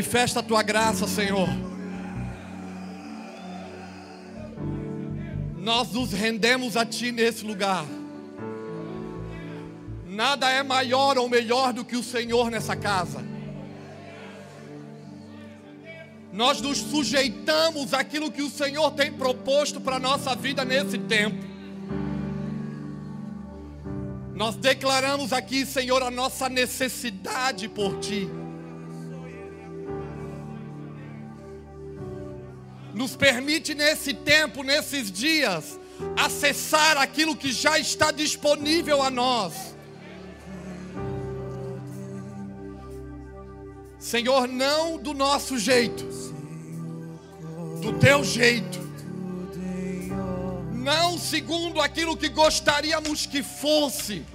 Manifesta a tua graça, Senhor. Nós nos rendemos a Ti nesse lugar. Nada é maior ou melhor do que o Senhor nessa casa. Nós nos sujeitamos àquilo que o Senhor tem proposto para a nossa vida nesse tempo. Nós declaramos aqui, Senhor, a nossa necessidade por Ti. Nos permite nesse tempo, nesses dias, acessar aquilo que já está disponível a nós. Senhor, não do nosso jeito, do teu jeito, não segundo aquilo que gostaríamos que fosse,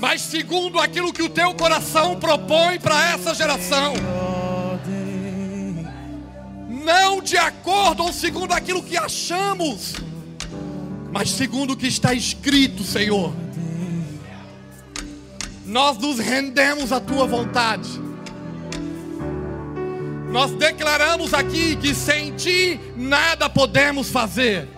mas segundo aquilo que o teu coração propõe para essa geração. Não de acordo ou segundo aquilo que achamos, mas segundo o que está escrito, Senhor. Nós nos rendemos à tua vontade. Nós declaramos aqui que sem ti nada podemos fazer.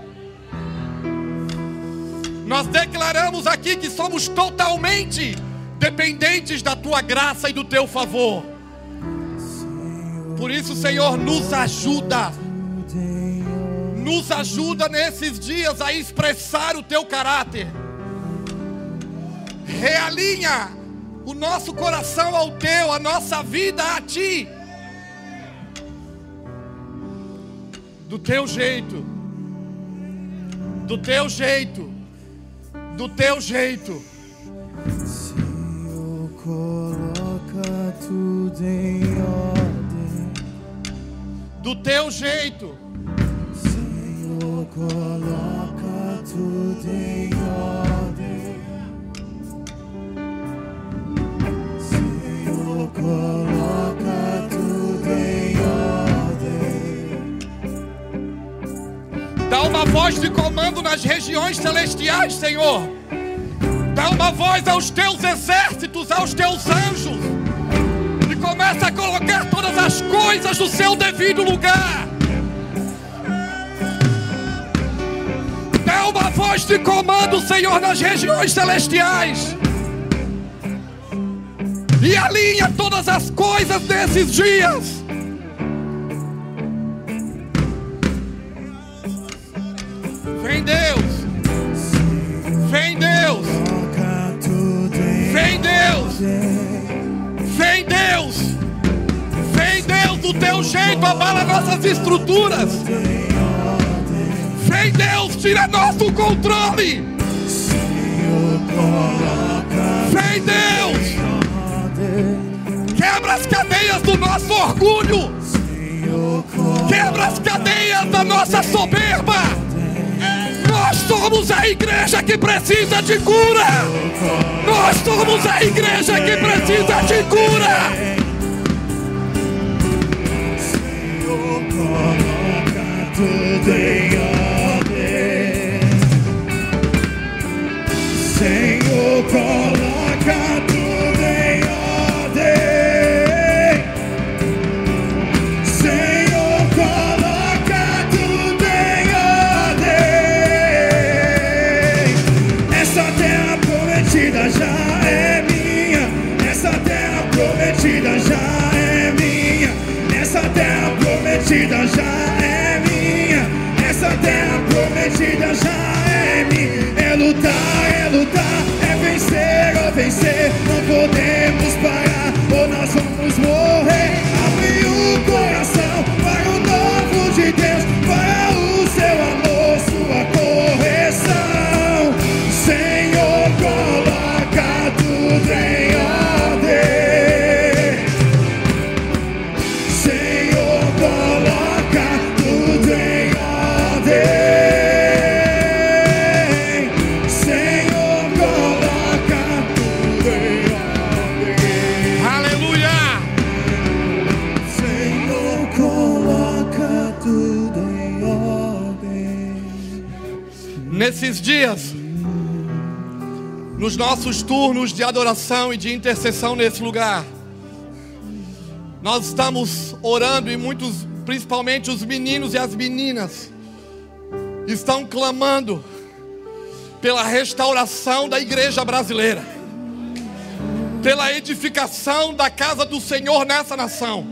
Nós declaramos aqui que somos totalmente dependentes da tua graça e do teu favor. Por isso, Senhor, nos ajuda. Nos ajuda nesses dias a expressar o teu caráter. Realinha o nosso coração ao teu, a nossa vida a ti. do teu jeito, do teu jeito, do teu jeito. Senhor, coloca tudo em ordem. Do teu jeito, Senhor, coloca tudo em ordem. Senhor, coloca tudo em ordem. dá uma voz de comando nas regiões celestiais, Senhor. Dá uma voz aos teus exércitos, aos teus anjos. Começa a colocar todas as coisas no seu devido lugar. Dá uma voz de comando, Senhor, nas regiões celestiais. E alinha todas as coisas desses dias. Vem Deus. Vem Deus. Vem Deus. Do teu jeito, abala nossas estruturas. Vem Deus, tira nosso controle. Vem Deus, quebra as cadeias do nosso orgulho. Quebra as cadeias da nossa soberba. Nós somos a igreja que precisa de cura. Nós somos a igreja que precisa de cura. Senhor, coloca tudo em nossos turnos de adoração e de intercessão nesse lugar, nós estamos orando e muitos, principalmente os meninos e as meninas, estão clamando pela restauração da igreja brasileira, pela edificação da casa do Senhor nessa nação.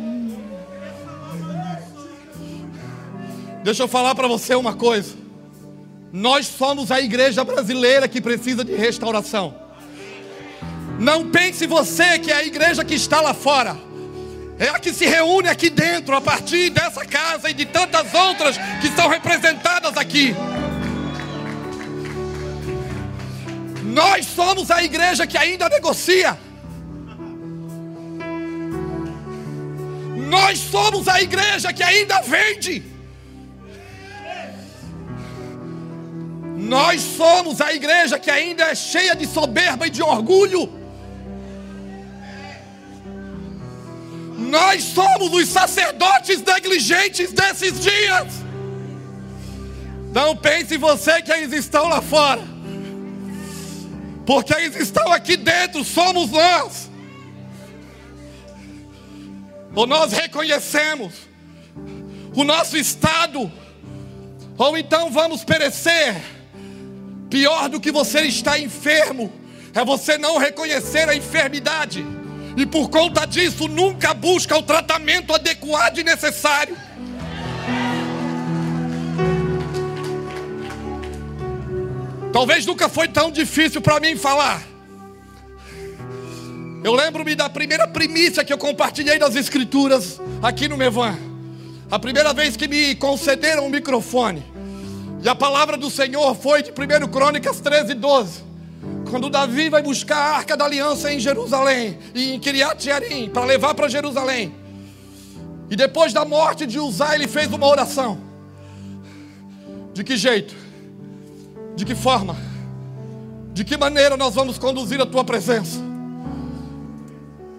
Deixa eu falar para você uma coisa. Nós somos a igreja brasileira que precisa de restauração. Não pense você que é a igreja que está lá fora. É a que se reúne aqui dentro, a partir dessa casa e de tantas outras que são representadas aqui. Nós somos a igreja que ainda negocia. Nós somos a igreja que ainda vende. Nós somos a igreja que ainda é cheia de soberba e de orgulho. Nós somos os sacerdotes negligentes desses dias. Não pense você que eles estão lá fora porque eles estão aqui dentro, somos nós. Ou nós reconhecemos o nosso estado, ou então vamos perecer. Pior do que você estar enfermo, é você não reconhecer a enfermidade, e por conta disso nunca busca o tratamento adequado e necessário. Talvez nunca foi tão difícil para mim falar. Eu lembro-me da primeira primícia que eu compartilhei das Escrituras aqui no Mevan. A primeira vez que me concederam um microfone. E a palavra do Senhor foi de 1 Crônicas 13, 12. Quando Davi vai buscar a arca da aliança em Jerusalém, e em Kiriat Jearim, para levar para Jerusalém. E depois da morte de Uzá, ele fez uma oração. De que jeito? De que forma? De que maneira nós vamos conduzir a tua presença?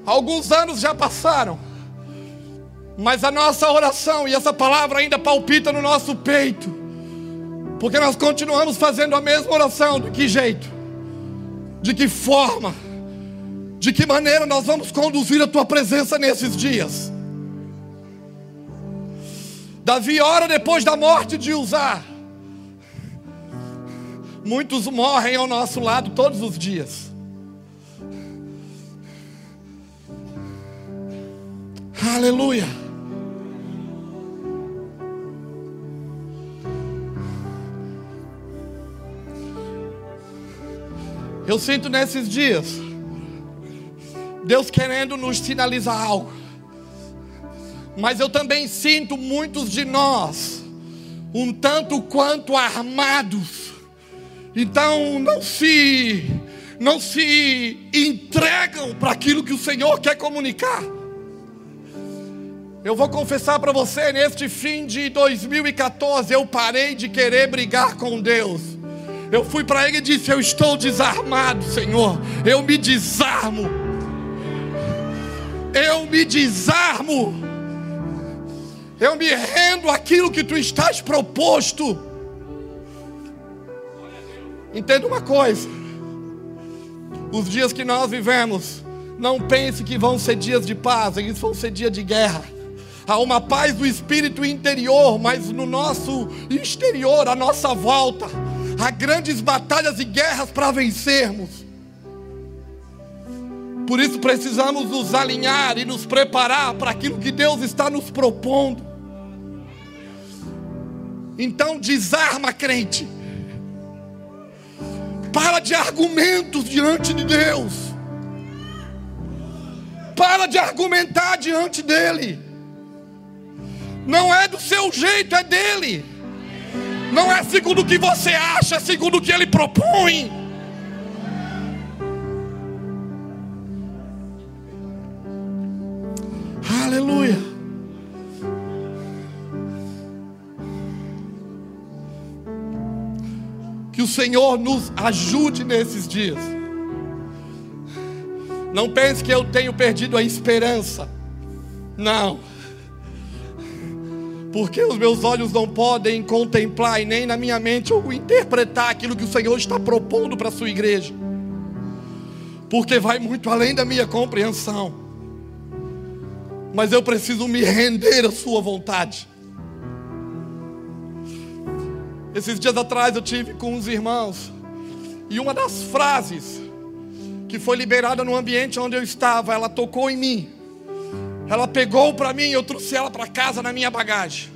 Alguns anos já passaram, mas a nossa oração e essa palavra ainda palpita no nosso peito, porque nós continuamos fazendo a mesma oração. De que jeito? De que forma? De que maneira nós vamos conduzir a tua presença nesses dias? Davi ora depois da morte de Uzá. Muitos morrem ao nosso lado todos os dias. Aleluia. Eu sinto nesses dias Deus querendo nos sinalizar algo. Mas eu também sinto muitos de nós um tanto quanto armados então não se não se entregam para aquilo que o Senhor quer comunicar. Eu vou confessar para você, neste fim de 2014, eu parei de querer brigar com Deus. Eu fui para Ele e disse: Eu estou desarmado, Senhor. Eu me desarmo. Eu me desarmo. Eu me rendo àquilo que tu estás proposto. Entenda uma coisa: os dias que nós vivemos, não pense que vão ser dias de paz, eles vão ser dias de guerra. Há uma paz do espírito interior, mas no nosso exterior, à nossa volta, há grandes batalhas e guerras para vencermos. Por isso precisamos nos alinhar e nos preparar para aquilo que Deus está nos propondo. Então desarma, crente para de argumentos diante de Deus. Para de argumentar diante dele. Não é do seu jeito, é dele. Não é segundo o que você acha, é segundo o que ele propõe. Aleluia. Que o Senhor nos ajude nesses dias. Não pense que eu tenho perdido a esperança. Não. Porque os meus olhos não podem contemplar e nem na minha mente ou interpretar aquilo que o Senhor está propondo para a sua igreja. Porque vai muito além da minha compreensão. Mas eu preciso me render à sua vontade. Esses dias atrás eu tive com uns irmãos e uma das frases que foi liberada no ambiente onde eu estava, ela tocou em mim. Ela pegou para mim e eu trouxe ela para casa na minha bagagem.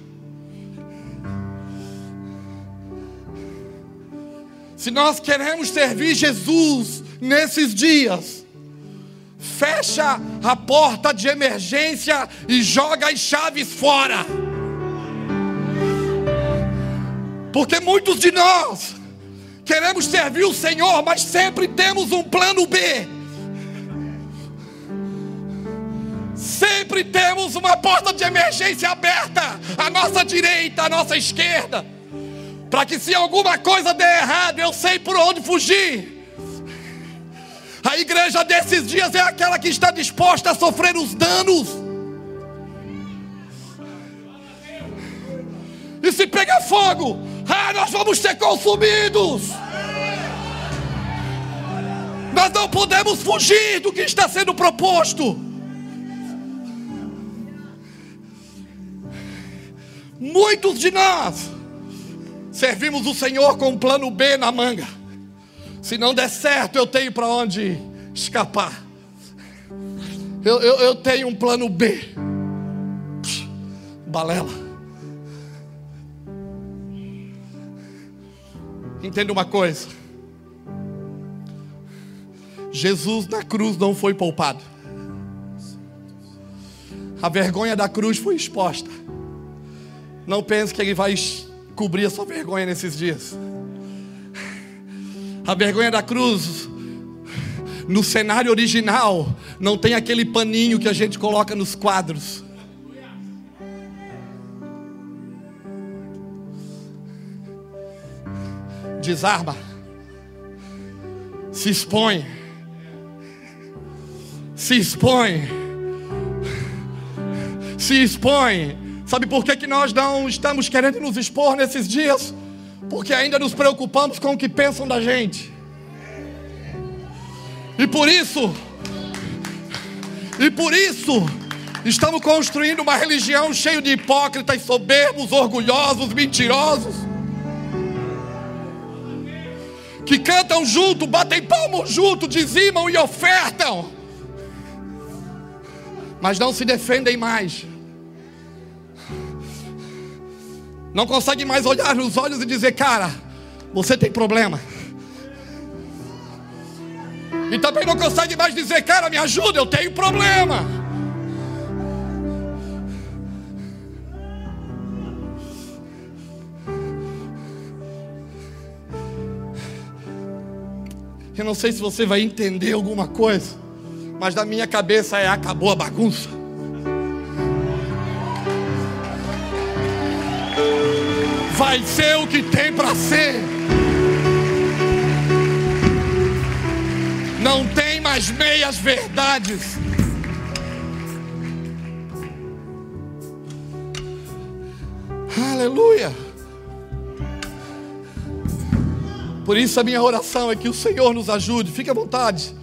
Se nós queremos servir Jesus nesses dias, fecha a porta de emergência e joga as chaves fora. Porque muitos de nós queremos servir o Senhor, mas sempre temos um plano B. Sempre temos uma porta de emergência aberta, à nossa direita, à nossa esquerda, para que se alguma coisa der errado, eu sei por onde fugir. A igreja desses dias é aquela que está disposta a sofrer os danos. E se pegar fogo, ah, nós vamos ser consumidos. Nós não podemos fugir do que está sendo proposto. Muitos de nós servimos o Senhor com um plano B na manga. Se não der certo, eu tenho para onde escapar. Eu, eu, eu tenho um plano B. Balela. Entenda uma coisa. Jesus na cruz não foi poupado. A vergonha da cruz foi exposta. Não pense que ele vai cobrir a sua vergonha nesses dias. A vergonha da cruz, no cenário original, não tem aquele paninho que a gente coloca nos quadros. Desarma, se expõe, se expõe, se expõe. Sabe por que, que nós não estamos querendo nos expor nesses dias? Porque ainda nos preocupamos com o que pensam da gente. E por isso, e por isso, estamos construindo uma religião cheia de hipócritas, soberbos, orgulhosos, mentirosos. Que cantam junto, batem palmas junto, dizimam e ofertam, mas não se defendem mais. Não consegue mais olhar nos olhos e dizer, cara, você tem problema. E também não consegue mais dizer, cara, me ajuda, eu tenho problema. Eu não sei se você vai entender alguma coisa, mas na minha cabeça é acabou a bagunça. Vai ser o que tem para ser. Não tem mais meias verdades. Aleluia. Por isso a minha oração é que o Senhor nos ajude. Fique à vontade.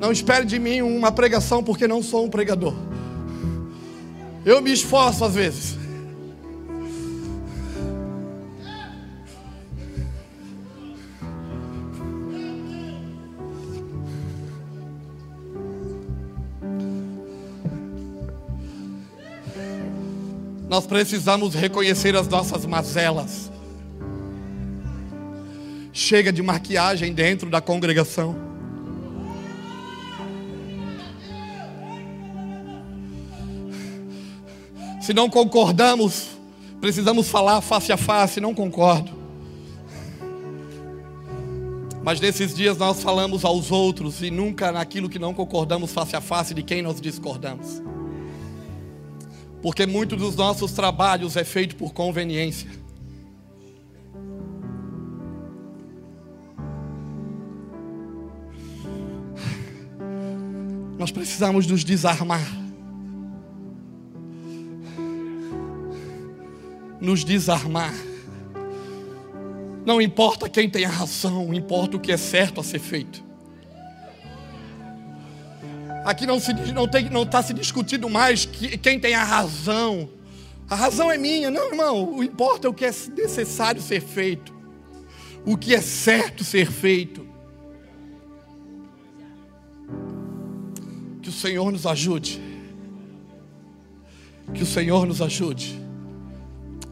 Não espere de mim uma pregação porque não sou um pregador. Eu me esforço às vezes. Nós precisamos reconhecer as nossas mazelas. Chega de maquiagem dentro da congregação. Se não concordamos, precisamos falar face a face, não concordo. Mas nesses dias nós falamos aos outros e nunca naquilo que não concordamos face a face de quem nós discordamos. Porque muito dos nossos trabalhos é feito por conveniência. Nós precisamos nos desarmar. nos desarmar. Não importa quem tem a razão, importa o que é certo a ser feito. Aqui não está não não tá se discutindo mais que, quem tem a razão. A razão é minha. Não, irmão. O importa é o que é necessário ser feito. O que é certo ser feito. Que o Senhor nos ajude. Que o Senhor nos ajude.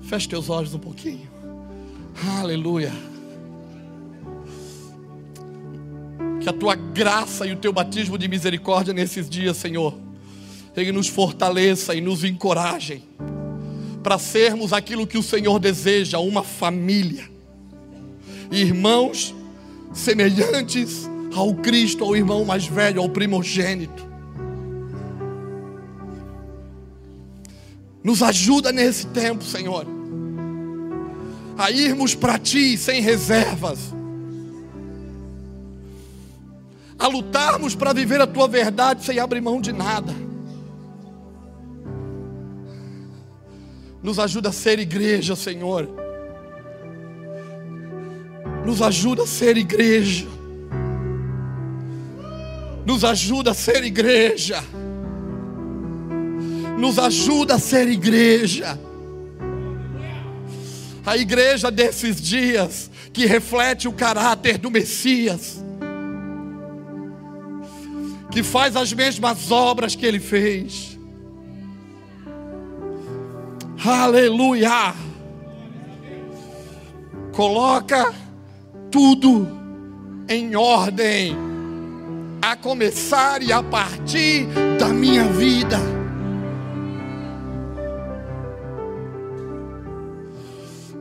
Feche teus olhos um pouquinho. Aleluia. Que a tua graça e o teu batismo de misericórdia nesses dias, Senhor, Ele nos fortaleça e nos encorajem para sermos aquilo que o Senhor deseja, uma família. Irmãos semelhantes ao Cristo, ao irmão mais velho, ao primogênito. Nos ajuda nesse tempo, Senhor, a irmos para Ti sem reservas a lutarmos para viver a tua verdade sem abrir mão de nada. Nos ajuda a ser igreja, Senhor. Nos ajuda a ser igreja. Nos ajuda a ser igreja. Nos ajuda a ser igreja. A igreja desses dias que reflete o caráter do Messias que faz as mesmas obras que ele fez. Aleluia! Coloca tudo em ordem, a começar e a partir da minha vida.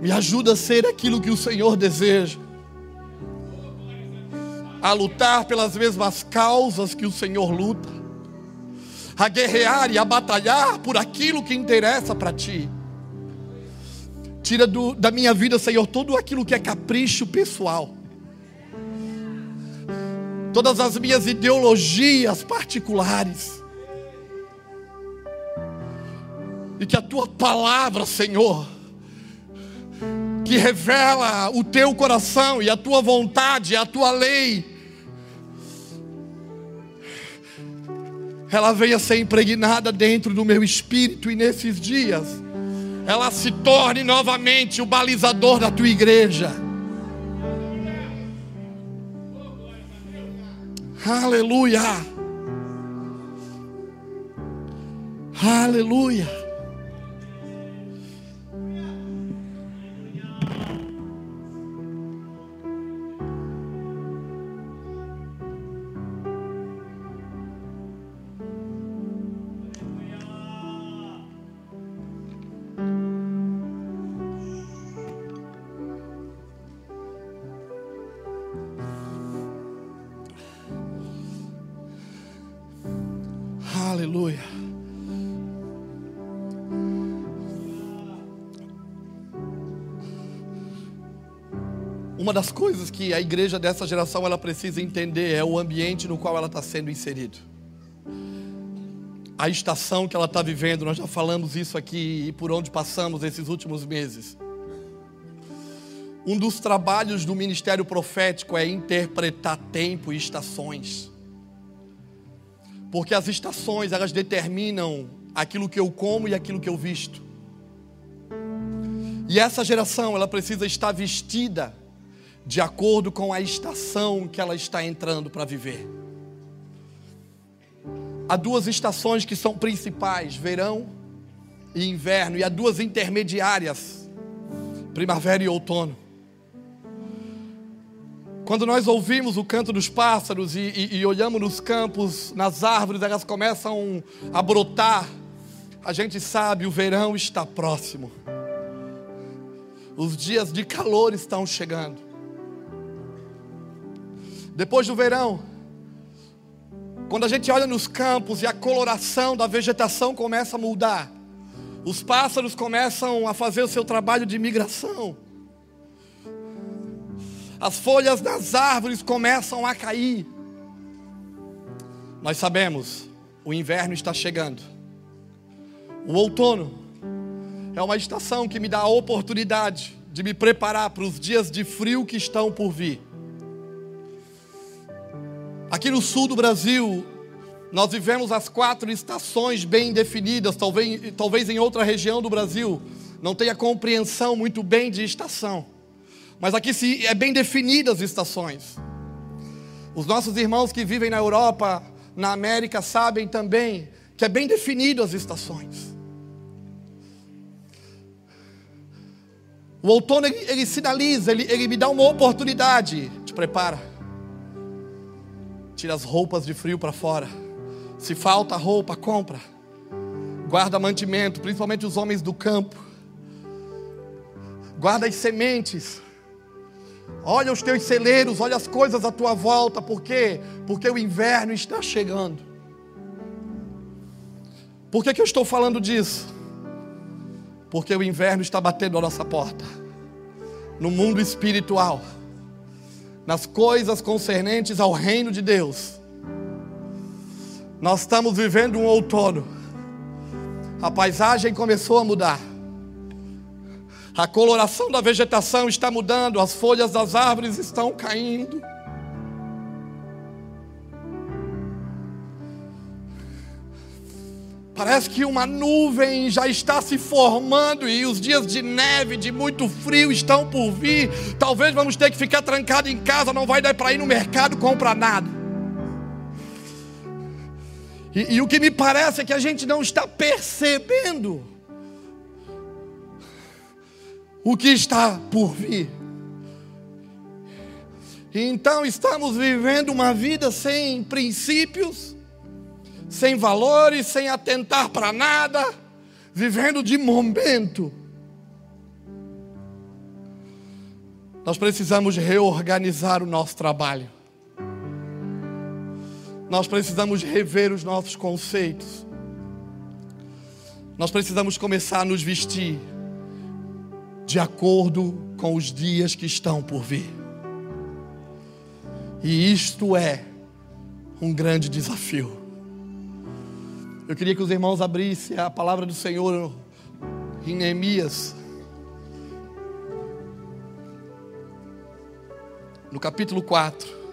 Me ajuda a ser aquilo que o Senhor deseja a lutar pelas mesmas causas que o Senhor luta, a guerrear e a batalhar por aquilo que interessa para ti. Tira do, da minha vida, Senhor, tudo aquilo que é capricho pessoal, todas as minhas ideologias particulares, e que a tua palavra, Senhor, que revela o teu coração e a tua vontade, a tua lei, ela venha ser impregnada dentro do meu espírito e nesses dias ela se torne novamente o balizador da tua igreja. Aleluia. Aleluia. Das coisas que a igreja dessa geração ela precisa entender é o ambiente no qual ela está sendo inserido. A estação que ela está vivendo, nós já falamos isso aqui e por onde passamos esses últimos meses. Um dos trabalhos do ministério profético é interpretar tempo e estações. Porque as estações, elas determinam aquilo que eu como e aquilo que eu visto. E essa geração, ela precisa estar vestida de acordo com a estação que ela está entrando para viver. Há duas estações que são principais: verão e inverno, e há duas intermediárias: primavera e outono. Quando nós ouvimos o canto dos pássaros e, e, e, olhamos nos campos, nas árvores, elas começam a brotar, a gente sabe o verão está próximo. Os dias de calor estão chegando. Depois do verão, quando a gente olha nos campos e a coloração da vegetação começa a mudar, os pássaros começam a fazer o seu trabalho de migração as folhas das árvores começam a cair. Nós sabemos, o inverno está chegando. O outono É uma estação que me dá a oportunidade de me preparar para os dias de frio que estão por vir. Aqui no sul do Brasil, nós vivemos as quatro estações bem definidas, talvez, talvez em outra região do Brasil não tenha compreensão muito bem de estação. Mas aqui se é bem definidas as estações. Os nossos irmãos que vivem na Europa, na América, sabem também que é bem definido as estações. O outono ele, ele sinaliza, ele, ele me dá uma oportunidade. Te prepara. Tira as roupas de frio para fora. Se falta roupa, compra. Guarda mantimento, principalmente os homens do campo. Guarda as sementes. Olha os teus celeiros, olha as coisas à tua volta, por quê? Porque o inverno está chegando. Por que, que eu estou falando disso? Porque o inverno está batendo a nossa porta. No mundo espiritual, nas coisas concernentes ao reino de Deus, nós estamos vivendo um outono. A paisagem começou a mudar. A coloração da vegetação está mudando, as folhas das árvores estão caindo. Parece que uma nuvem já está se formando e os dias de neve, de muito frio estão por vir. Talvez vamos ter que ficar trancado em casa, não vai dar para ir no mercado comprar nada. E, e o que me parece é que a gente não está percebendo o que está por vir. Então estamos vivendo uma vida sem princípios, sem valores, sem atentar para nada, vivendo de momento. Nós precisamos reorganizar o nosso trabalho. Nós precisamos rever os nossos conceitos. Nós precisamos começar a nos vestir de acordo com os dias que estão por vir. E isto é um grande desafio. Eu queria que os irmãos abrissem a palavra do Senhor em Neemias, no capítulo 4.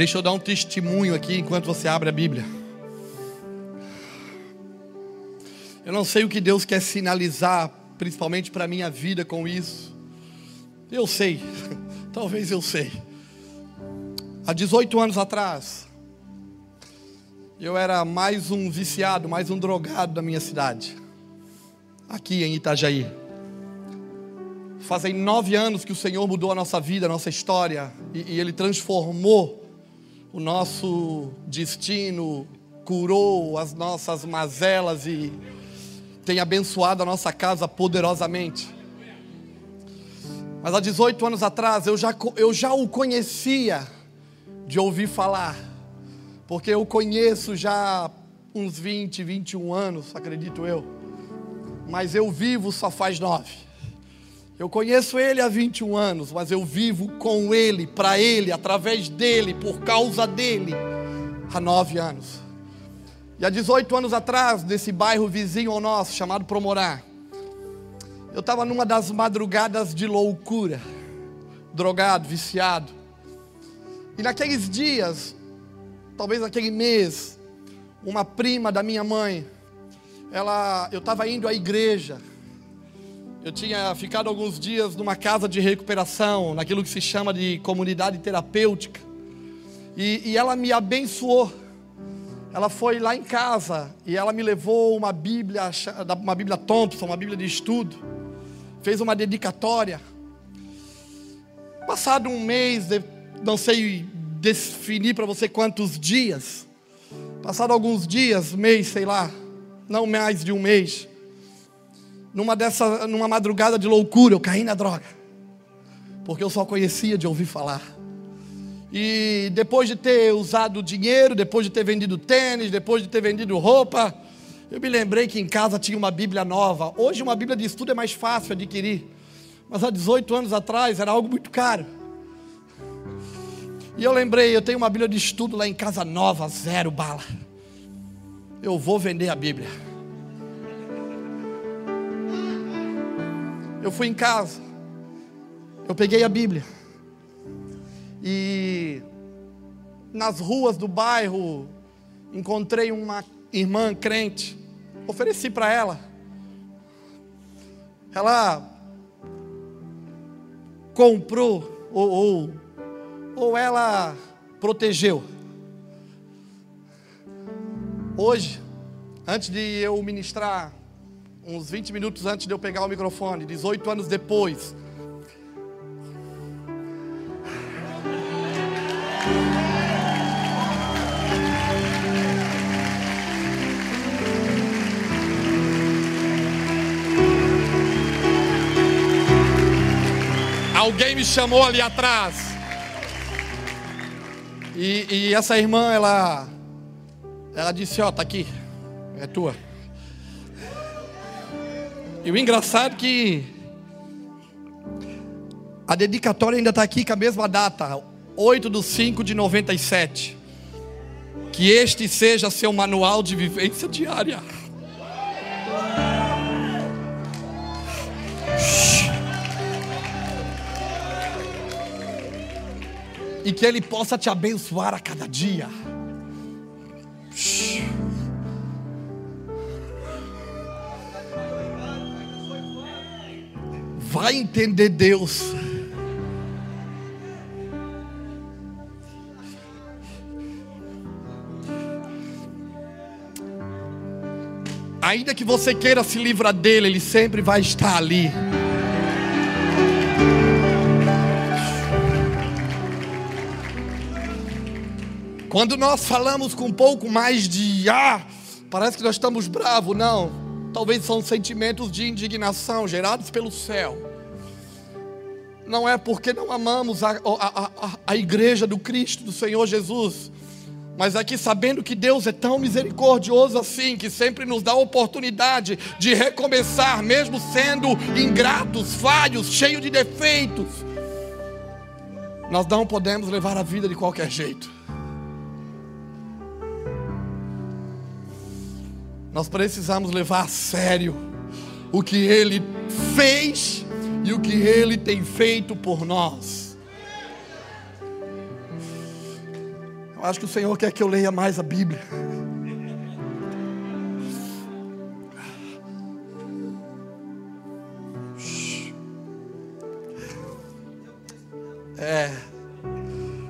Deixa eu dar um testemunho aqui enquanto você abre a Bíblia. Eu não sei o que Deus quer sinalizar, principalmente para a minha vida com isso. Eu sei, talvez eu sei. Há 18 anos atrás, eu era mais um viciado, mais um drogado da minha cidade, aqui em Itajaí. Fazem nove anos que o Senhor mudou a nossa vida, a nossa história, e, e Ele transformou o nosso destino, curou as nossas mazelas e tem abençoado a nossa casa poderosamente. Mas há 18 anos atrás eu já, eu já o conhecia de ouvir falar, porque eu conheço já uns 20, 21 anos, acredito eu, mas eu vivo só faz nove. Eu conheço ele há 21 anos, mas eu vivo com ele, para ele, através dele, por causa dele, há nove anos. E há 18 anos atrás, nesse bairro vizinho ao nosso, chamado Promorá, eu estava numa das madrugadas de loucura, drogado, viciado. E naqueles dias, talvez naquele mês, uma prima da minha mãe, ela, eu estava indo à igreja, eu tinha ficado alguns dias numa casa de recuperação, naquilo que se chama de comunidade terapêutica. E, e ela me abençoou. Ela foi lá em casa e ela me levou uma Bíblia, uma Bíblia Thompson, uma Bíblia de estudo. Fez uma dedicatória. Passado um mês, não sei definir para você quantos dias. Passado alguns dias, mês, sei lá, não mais de um mês numa dessa, numa madrugada de loucura, eu caí na droga. Porque eu só conhecia de ouvir falar. E depois de ter usado dinheiro, depois de ter vendido tênis, depois de ter vendido roupa, eu me lembrei que em casa tinha uma Bíblia nova. Hoje uma Bíblia de estudo é mais fácil adquirir. Mas há 18 anos atrás era algo muito caro. E eu lembrei, eu tenho uma Bíblia de estudo lá em casa nova, zero bala. Eu vou vender a Bíblia. Eu fui em casa. Eu peguei a Bíblia. E nas ruas do bairro encontrei uma irmã crente. Ofereci para ela. Ela comprou ou, ou, ou ela protegeu. Hoje, antes de eu ministrar, uns 20 minutos antes de eu pegar o microfone, 18 anos depois, Alguém me chamou ali atrás. E, e essa irmã, ela, ela disse: Ó, oh, tá aqui, é tua. E o engraçado é que a dedicatória ainda está aqui com a mesma data, 8 de 5 de 97. Que este seja seu manual de vivência diária. e que Ele possa te abençoar a cada dia. Entender Deus. Ainda que você queira se livrar dele, ele sempre vai estar ali. Quando nós falamos com um pouco mais de ah, parece que nós estamos bravos, não. Talvez são sentimentos de indignação gerados pelo céu. Não é porque não amamos a, a, a, a igreja do Cristo, do Senhor Jesus, mas aqui sabendo que Deus é tão misericordioso assim, que sempre nos dá a oportunidade de recomeçar, mesmo sendo ingratos, falhos, cheios de defeitos, nós não podemos levar a vida de qualquer jeito. Nós precisamos levar a sério o que Ele fez e o que Ele tem feito por nós. Eu acho que o Senhor quer que eu leia mais a Bíblia. É,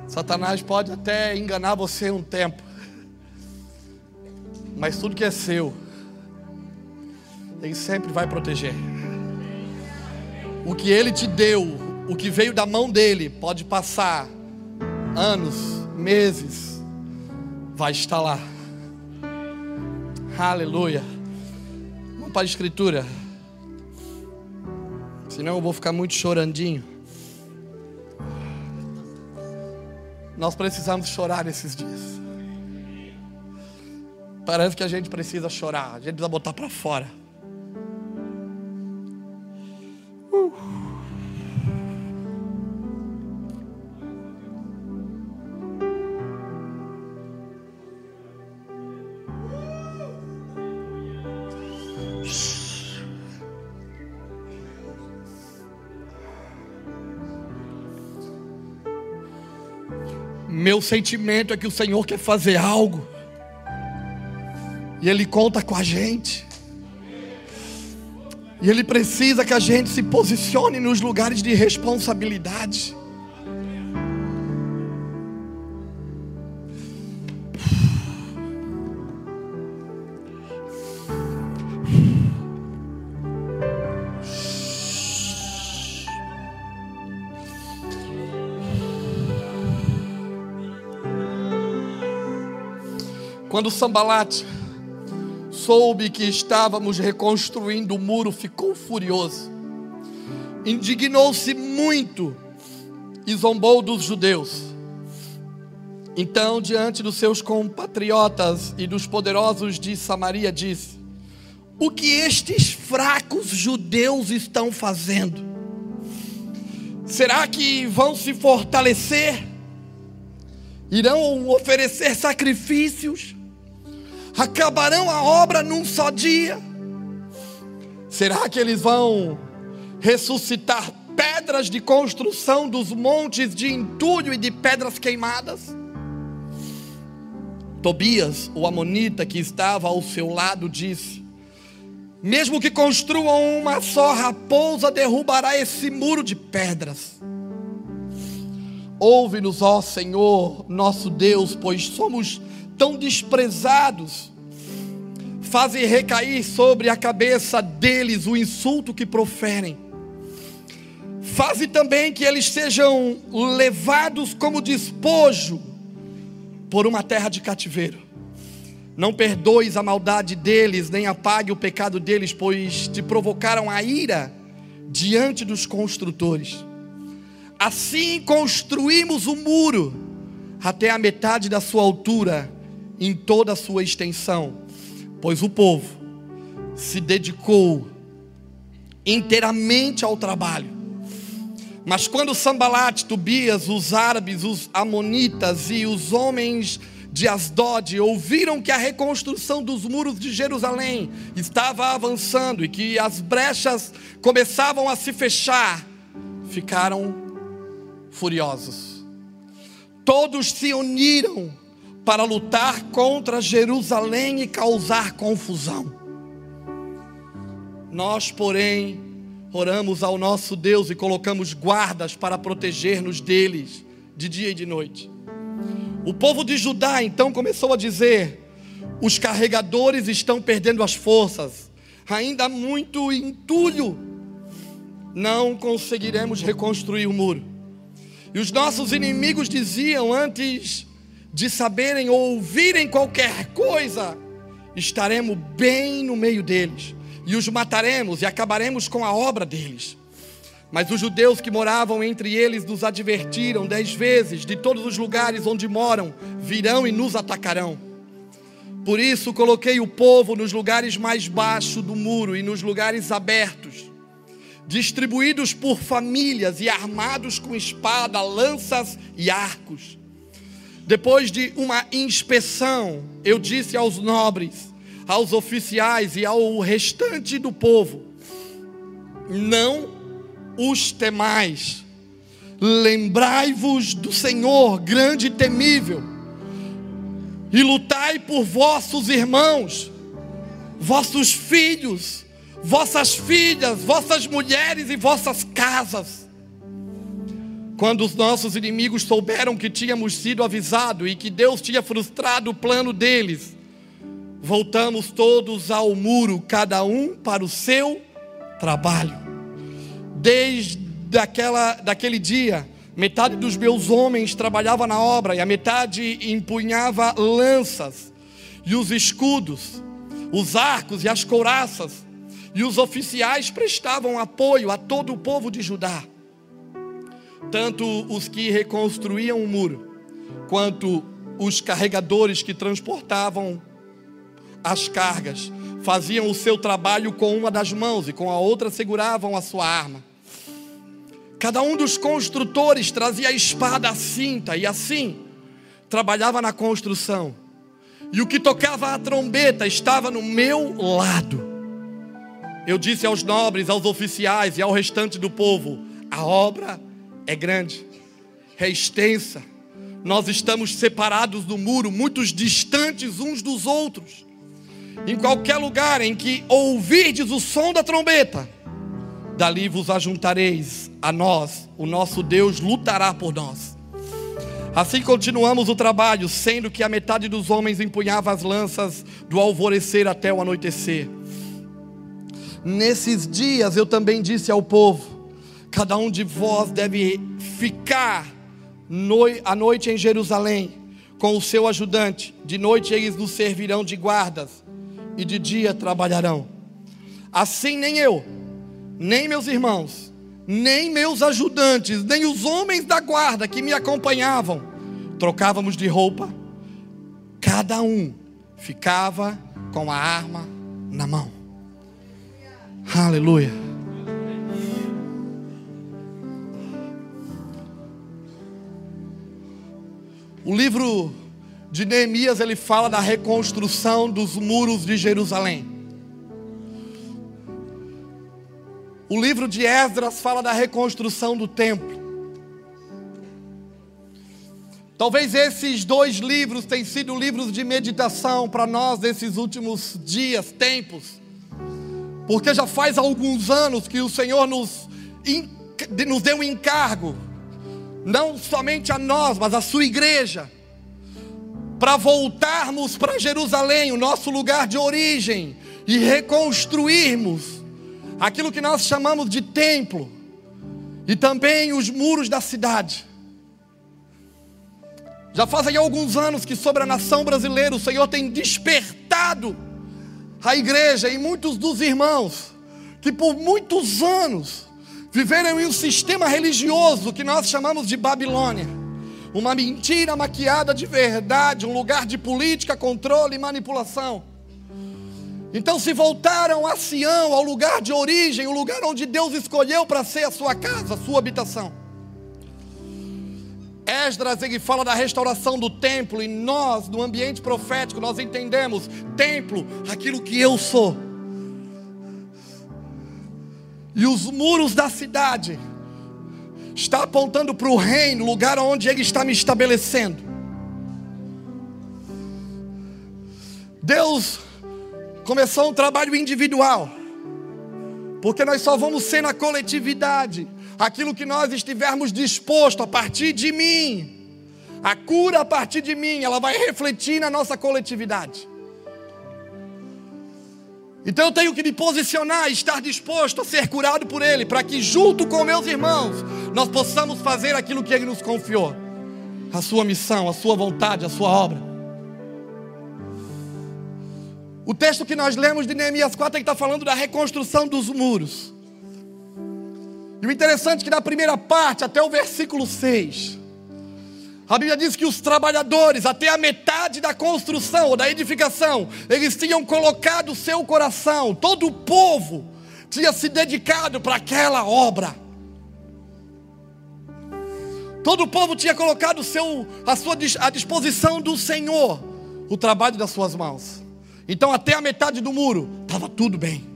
Satanás pode até enganar você um tempo. Mas tudo que é seu, Ele sempre vai proteger. O que Ele te deu, o que veio da mão dele, pode passar anos, meses, vai estar lá. Aleluia. Vamos para a Escritura. Senão eu vou ficar muito chorandinho. Nós precisamos chorar nesses dias. Parece que a gente precisa chorar, a gente precisa botar para fora. Meu sentimento é que o Senhor quer fazer algo. E Ele conta com a gente. E Ele precisa que a gente se posicione nos lugares de responsabilidade. Quando o sambalate soube que estávamos reconstruindo o muro, ficou furioso, indignou-se muito e zombou dos judeus. Então, diante dos seus compatriotas e dos poderosos de Samaria, disse: O que estes fracos judeus estão fazendo? Será que vão se fortalecer? Irão oferecer sacrifícios? Acabarão a obra num só dia? Será que eles vão ressuscitar pedras de construção dos montes de entulho e de pedras queimadas? Tobias, o amonita que estava ao seu lado, disse: Mesmo que construam uma só raposa, derrubará esse muro de pedras. Ouve-nos, ó Senhor, nosso Deus, pois somos tão desprezados. Faze recair sobre a cabeça deles o insulto que proferem. Faze também que eles sejam levados como despojo por uma terra de cativeiro. Não perdoes a maldade deles, nem apague o pecado deles, pois te provocaram a ira diante dos construtores. Assim construímos o muro até a metade da sua altura, em toda a sua extensão, pois o povo se dedicou inteiramente ao trabalho mas quando Sambalat, Tobias, os árabes, os amonitas e os homens de Asdod ouviram que a reconstrução dos muros de Jerusalém estava avançando e que as brechas começavam a se fechar, ficaram furiosos. Todos se uniram para lutar contra Jerusalém e causar confusão. Nós, porém, oramos ao nosso Deus e colocamos guardas para proteger-nos deles de dia e de noite. O povo de Judá então começou a dizer: os carregadores estão perdendo as forças, ainda há muito entulho, não conseguiremos reconstruir o muro. E os nossos inimigos diziam antes de saberem ou ouvirem qualquer coisa, estaremos bem no meio deles e os mataremos e acabaremos com a obra deles. Mas os judeus que moravam entre eles nos advertiram dez vezes: de todos os lugares onde moram, virão e nos atacarão. Por isso coloquei o povo nos lugares mais baixos do muro e nos lugares abertos, distribuídos por famílias e armados com espada, lanças e arcos. Depois de uma inspeção, eu disse aos nobres: aos oficiais e ao restante do povo: Não os temais, lembrai-vos do Senhor, grande e temível, e lutai por vossos irmãos, vossos filhos, vossas filhas, vossas mulheres e vossas casas. Quando os nossos inimigos souberam que tínhamos sido avisados e que Deus tinha frustrado o plano deles, voltamos todos ao muro, cada um para o seu trabalho. Desde aquela, daquele dia, metade dos meus homens trabalhava na obra e a metade empunhava lanças e os escudos, os arcos e as couraças, e os oficiais prestavam apoio a todo o povo de Judá. Tanto os que reconstruíam o muro, quanto os carregadores que transportavam as cargas, faziam o seu trabalho com uma das mãos e com a outra seguravam a sua arma. Cada um dos construtores trazia a espada à cinta e assim trabalhava na construção. E o que tocava a trombeta estava no meu lado. Eu disse aos nobres, aos oficiais e ao restante do povo: a obra é grande, é extensa. Nós estamos separados do muro, muitos distantes uns dos outros em qualquer lugar em que ouvirdes o som da trombeta, dali vos ajuntareis a nós, o nosso Deus lutará por nós. Assim continuamos o trabalho, sendo que a metade dos homens empunhava as lanças do alvorecer até o anoitecer. Nesses dias eu também disse ao povo: cada um de vós deve ficar a noite em Jerusalém com o seu ajudante, de noite eles nos servirão de guardas e de dia trabalharão. Assim nem eu, nem meus irmãos, nem meus ajudantes, nem os homens da guarda que me acompanhavam, trocávamos de roupa, cada um ficava com a arma na mão. Aleluia. O livro de Neemias ele fala da reconstrução dos muros de Jerusalém. O livro de Esdras fala da reconstrução do templo. Talvez esses dois livros tenham sido livros de meditação para nós nesses últimos dias, tempos, porque já faz alguns anos que o Senhor nos, nos deu um encargo, não somente a nós, mas a sua igreja, para voltarmos para Jerusalém, o nosso lugar de origem, e reconstruirmos aquilo que nós chamamos de templo, e também os muros da cidade. Já fazem alguns anos que sobre a nação brasileira o Senhor tem despertado a igreja e muitos dos irmãos que por muitos anos viveram em um sistema religioso que nós chamamos de Babilônia uma mentira maquiada de verdade, um lugar de política, controle e manipulação. Então se voltaram a Sião, ao lugar de origem, o lugar onde Deus escolheu para ser a sua casa, a sua habitação. Esdras ele fala da restauração do templo e nós, no ambiente profético, nós entendemos templo, aquilo que eu sou. E os muros da cidade está apontando para o reino, lugar onde Ele está me estabelecendo. Deus começou um trabalho individual, porque nós só vamos ser na coletividade aquilo que nós estivermos dispostos a partir de mim. A cura a partir de mim, ela vai refletir na nossa coletividade. Então eu tenho que me posicionar, estar disposto a ser curado por Ele, para que junto com meus irmãos nós possamos fazer aquilo que Ele nos confiou, a Sua missão, a Sua vontade, a Sua obra. O texto que nós lemos de Neemias 4 está falando da reconstrução dos muros. E o interessante é que na primeira parte, até o versículo 6, a Bíblia diz que os trabalhadores, até a metade da construção ou da edificação, eles tinham colocado o seu coração, todo o povo tinha se dedicado para aquela obra. Todo o povo tinha colocado seu, a sua à disposição do Senhor o trabalho das suas mãos. Então, até a metade do muro, estava tudo bem.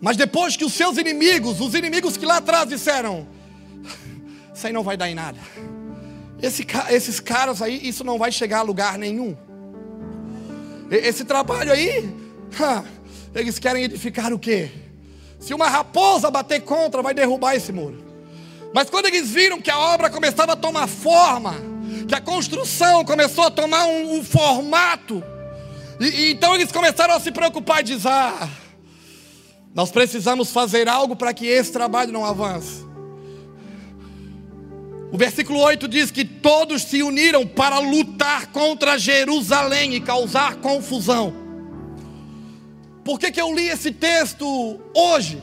Mas depois que os seus inimigos, os inimigos que lá atrás disseram: isso aí não vai dar em nada. Esse, esses caras aí, isso não vai chegar a lugar nenhum. Esse trabalho aí, eles querem edificar o quê? Se uma raposa bater contra, vai derrubar esse muro. Mas quando eles viram que a obra começava a tomar forma, que a construção começou a tomar um, um formato, e, e, então eles começaram a se preocupar e dizer: ah, nós precisamos fazer algo para que esse trabalho não avance. O versículo 8 diz que todos se uniram para lutar contra Jerusalém e causar confusão. Por que, que eu li esse texto hoje?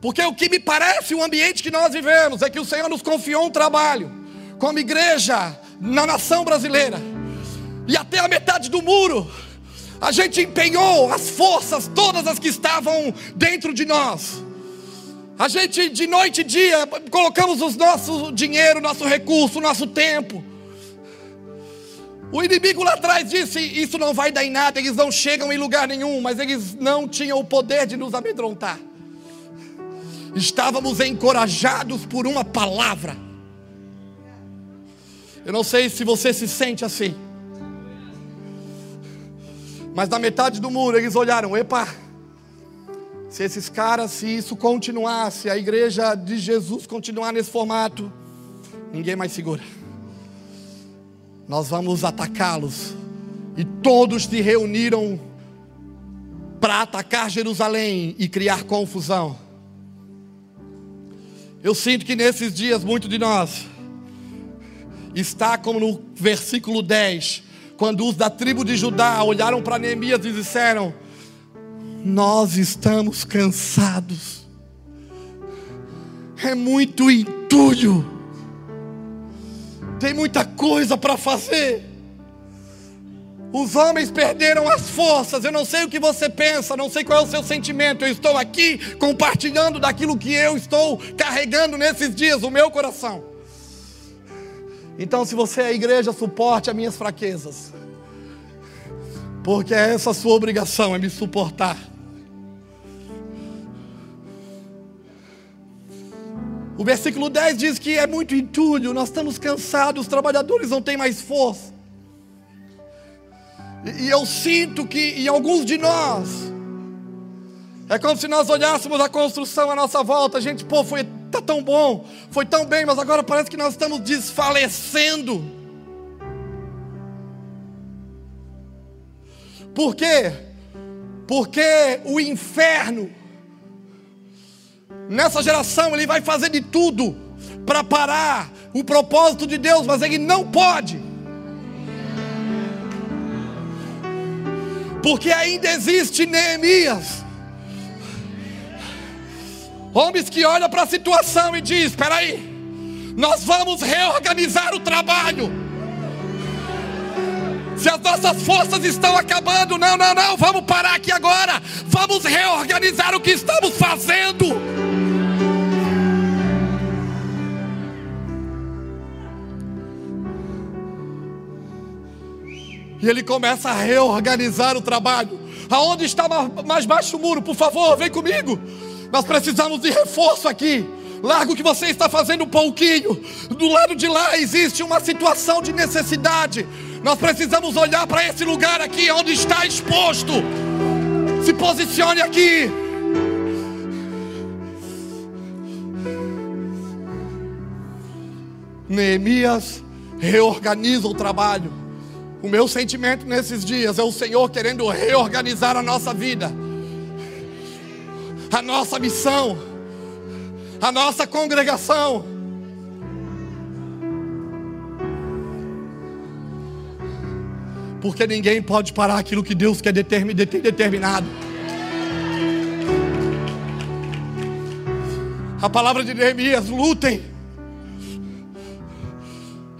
Porque o que me parece o ambiente que nós vivemos é que o Senhor nos confiou um trabalho, como igreja na nação brasileira, e até a metade do muro, a gente empenhou as forças, todas as que estavam dentro de nós, a gente de noite e dia colocamos o nosso dinheiro, nosso recurso, nosso tempo. O inimigo lá atrás disse: Isso não vai dar em nada, eles não chegam em lugar nenhum, mas eles não tinham o poder de nos amedrontar. Estávamos encorajados por uma palavra. Eu não sei se você se sente assim, mas na metade do muro eles olharam: Epa, se esses caras, se isso continuasse, a igreja de Jesus continuar nesse formato, ninguém mais segura. Nós vamos atacá-los. E todos se reuniram para atacar Jerusalém e criar confusão. Eu sinto que nesses dias, muito de nós está como no versículo 10, quando os da tribo de Judá olharam para Neemias e disseram: Nós estamos cansados, é muito entulho, tem muita coisa para fazer. Os homens perderam as forças. Eu não sei o que você pensa, não sei qual é o seu sentimento. Eu estou aqui compartilhando daquilo que eu estou carregando nesses dias, o meu coração. Então, se você é a igreja, suporte as minhas fraquezas. Porque é essa a sua obrigação, é me suportar. O versículo 10 diz que é muito entulho, nós estamos cansados, os trabalhadores não têm mais força. E eu sinto que em alguns de nós, é como se nós olhássemos a construção à nossa volta, a gente, pô, foi tá tão bom, foi tão bem, mas agora parece que nós estamos desfalecendo. Por quê? Porque o inferno, nessa geração, ele vai fazer de tudo para parar o propósito de Deus, mas ele não pode. porque ainda existe Neemias. Homens que olham para a situação e diz: espera aí, nós vamos reorganizar o trabalho. Se as nossas forças estão acabando, não, não, não, vamos parar aqui agora. Vamos reorganizar o que estamos fazendo. E ele começa a reorganizar o trabalho. Aonde está mais baixo o muro? Por favor, vem comigo. Nós precisamos de reforço aqui. Larga o que você está fazendo um pouquinho. Do lado de lá existe uma situação de necessidade. Nós precisamos olhar para esse lugar aqui onde está exposto. Se posicione aqui. Neemias reorganiza o trabalho. O meu sentimento nesses dias é o Senhor querendo reorganizar a nossa vida, a nossa missão, a nossa congregação. Porque ninguém pode parar aquilo que Deus quer determinado. A palavra de Neemias: lutem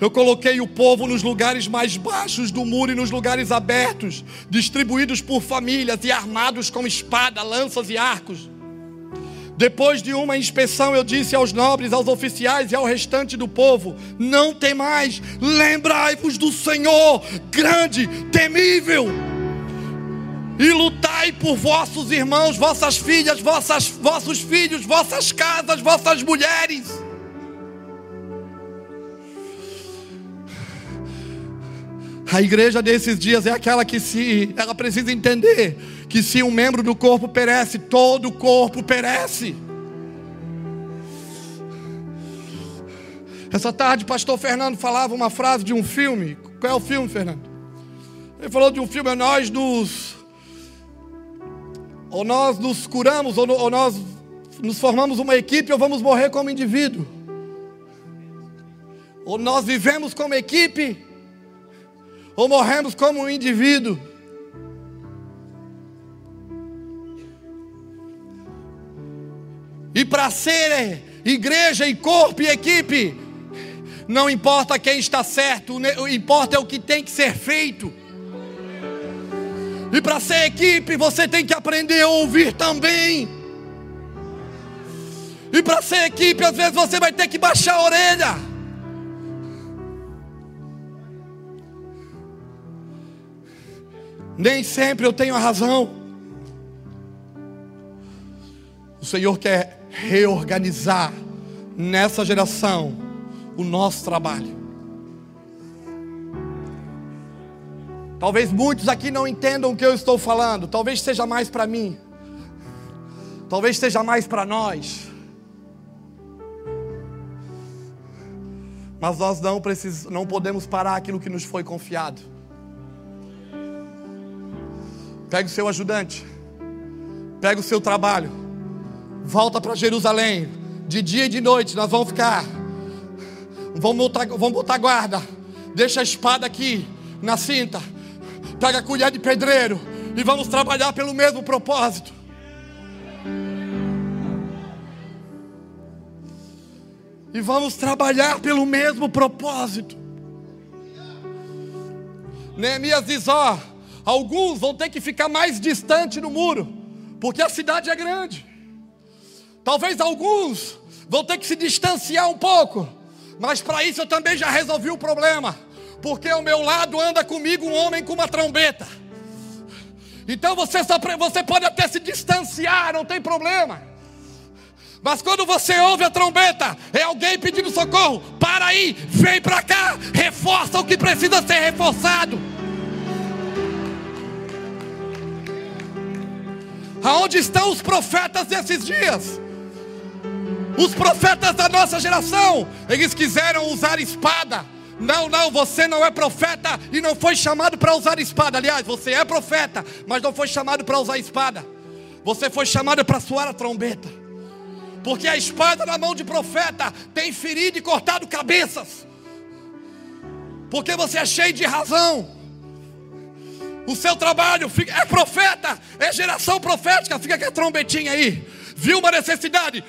eu coloquei o povo nos lugares mais baixos do muro e nos lugares abertos, distribuídos por famílias e armados com espada, lanças e arcos. Depois de uma inspeção, eu disse aos nobres, aos oficiais e ao restante do povo: Não temais, lembrai-vos do Senhor, grande, temível, e lutai por vossos irmãos, vossas filhas, vossas, vossos filhos, vossas casas, vossas mulheres. A igreja desses dias é aquela que se ela precisa entender que se um membro do corpo perece, todo o corpo perece. Essa tarde, pastor Fernando falava uma frase de um filme. Qual é o filme, Fernando? Ele falou de um filme, é nós nos ou nós nos curamos ou, ou nós nos formamos uma equipe ou vamos morrer como indivíduo. Ou nós vivemos como equipe ou morremos como um indivíduo. E para ser igreja e corpo e equipe, não importa quem está certo, o importa é o que tem que ser feito. E para ser equipe, você tem que aprender a ouvir também. E para ser equipe, às vezes você vai ter que baixar a orelha. Nem sempre eu tenho a razão. O Senhor quer reorganizar nessa geração o nosso trabalho. Talvez muitos aqui não entendam o que eu estou falando. Talvez seja mais para mim. Talvez seja mais para nós. Mas nós não, precis... não podemos parar aquilo que nos foi confiado. Pega o seu ajudante. Pega o seu trabalho. Volta para Jerusalém. De dia e de noite nós vamos ficar. Vamos botar, vamos botar guarda. Deixa a espada aqui. na cinta. Pega a colher de pedreiro e vamos trabalhar pelo mesmo propósito. E vamos trabalhar pelo mesmo propósito. Neemias diz: ó, alguns vão ter que ficar mais distante no muro, porque a cidade é grande. Talvez alguns vão ter que se distanciar um pouco, mas para isso eu também já resolvi o problema, porque ao meu lado anda comigo um homem com uma trombeta. Então você, só, você pode até se distanciar, não tem problema. Mas quando você ouve a trombeta, é alguém pedindo socorro. Para aí, vem para cá, reforça o que precisa ser reforçado. Aonde estão os profetas desses dias? Os profetas da nossa geração, eles quiseram usar espada. Não, não, você não é profeta e não foi chamado para usar espada. Aliás, você é profeta, mas não foi chamado para usar espada. Você foi chamado para soar a trombeta. Porque a espada na mão de profeta tem ferido e cortado cabeças. Porque você é cheio de razão. O seu trabalho é profeta, é geração profética. Fica com a trombetinha aí. Viu uma necessidade?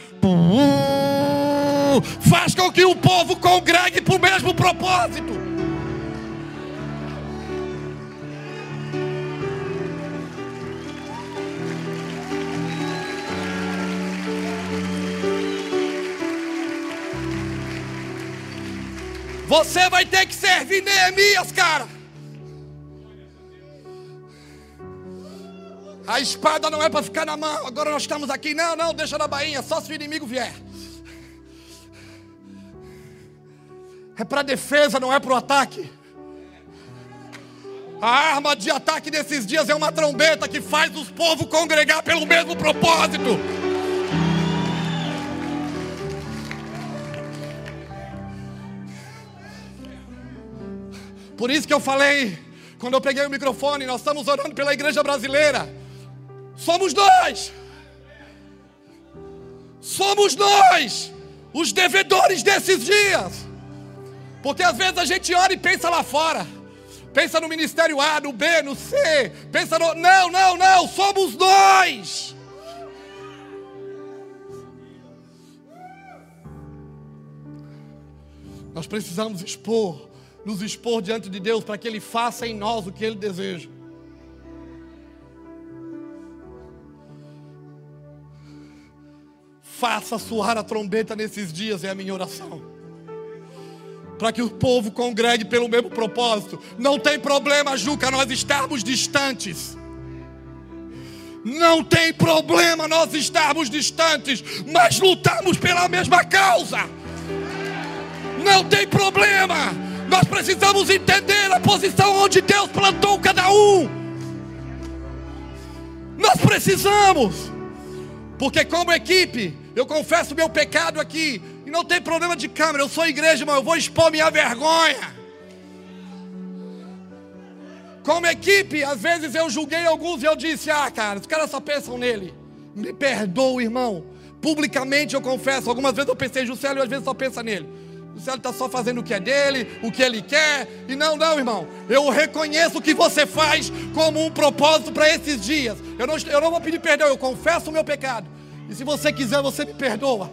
Faz com que o povo congregue para o mesmo propósito. Você vai ter que servir Neemias, cara. A espada não é para ficar na mão. Agora nós estamos aqui. Não, não, deixa na bainha. Só se o inimigo vier. É para defesa, não é para o ataque. A arma de ataque desses dias é uma trombeta que faz os povos congregar pelo mesmo propósito. Por isso que eu falei, quando eu peguei o microfone, nós estamos orando pela igreja brasileira. Somos nós. Somos nós os devedores desses dias. Porque às vezes a gente ora e pensa lá fora. Pensa no ministério A, no B, no C. Pensa no. Não, não, não. Somos nós. Nós precisamos expor nos expor diante de Deus para que Ele faça em nós o que Ele deseja. Faça soar a trombeta nesses dias, é a minha oração. Para que o povo congregue pelo mesmo propósito. Não tem problema, Juca, nós estarmos distantes. Não tem problema nós estarmos distantes, mas lutamos pela mesma causa. Não tem problema. Nós precisamos entender a posição onde Deus plantou cada um. Nós precisamos, porque como equipe, eu confesso meu pecado aqui, e não tem problema de câmera, eu sou igreja, mas eu vou expor minha vergonha. Como equipe, às vezes eu julguei alguns e eu disse: Ah, cara, os caras só pensam nele. Me perdoa, irmão. Publicamente eu confesso, algumas vezes eu pensei Juscelio às vezes só pensa nele. O céu está só fazendo o que é dele, o que ele quer. E não, não, irmão. Eu reconheço o que você faz como um propósito para esses dias. Eu não, eu não vou pedir perdão, eu confesso o meu pecado. E se você quiser, você me perdoa.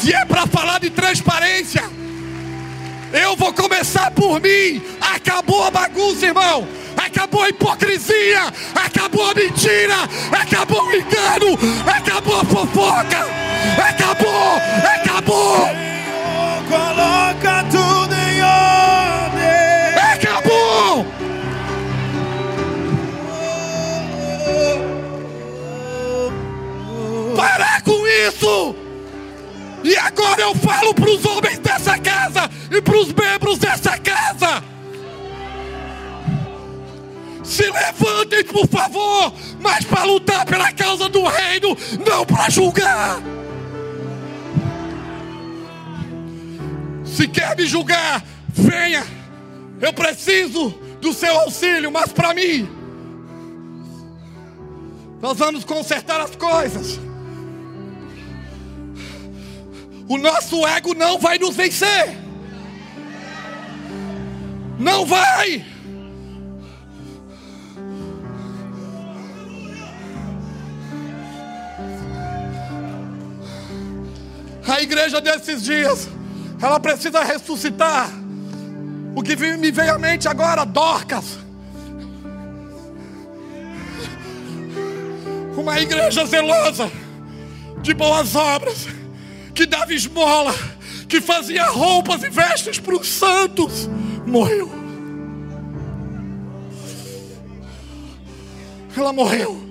Se é para falar de transparência, eu vou começar por mim. Acabou a bagunça, irmão acabou a hipocrisia, acabou a mentira, acabou o engano, acabou a fofoca, acabou, acabou. Senhor, coloca tudo agora eu falo para os homens dessa casa e para os membros dessa casa. Se levantem, por favor, mas para lutar pela causa do reino, não para julgar. Se quer me julgar, venha. Eu preciso do seu auxílio, mas para mim, nós vamos consertar as coisas. O nosso ego não vai nos vencer. Não vai. A igreja desses dias, ela precisa ressuscitar. O que me veio à mente agora, Dorcas. Uma igreja zelosa, de boas obras, que dava esmola, que fazia roupas e vestes para os santos, morreu. Ela morreu.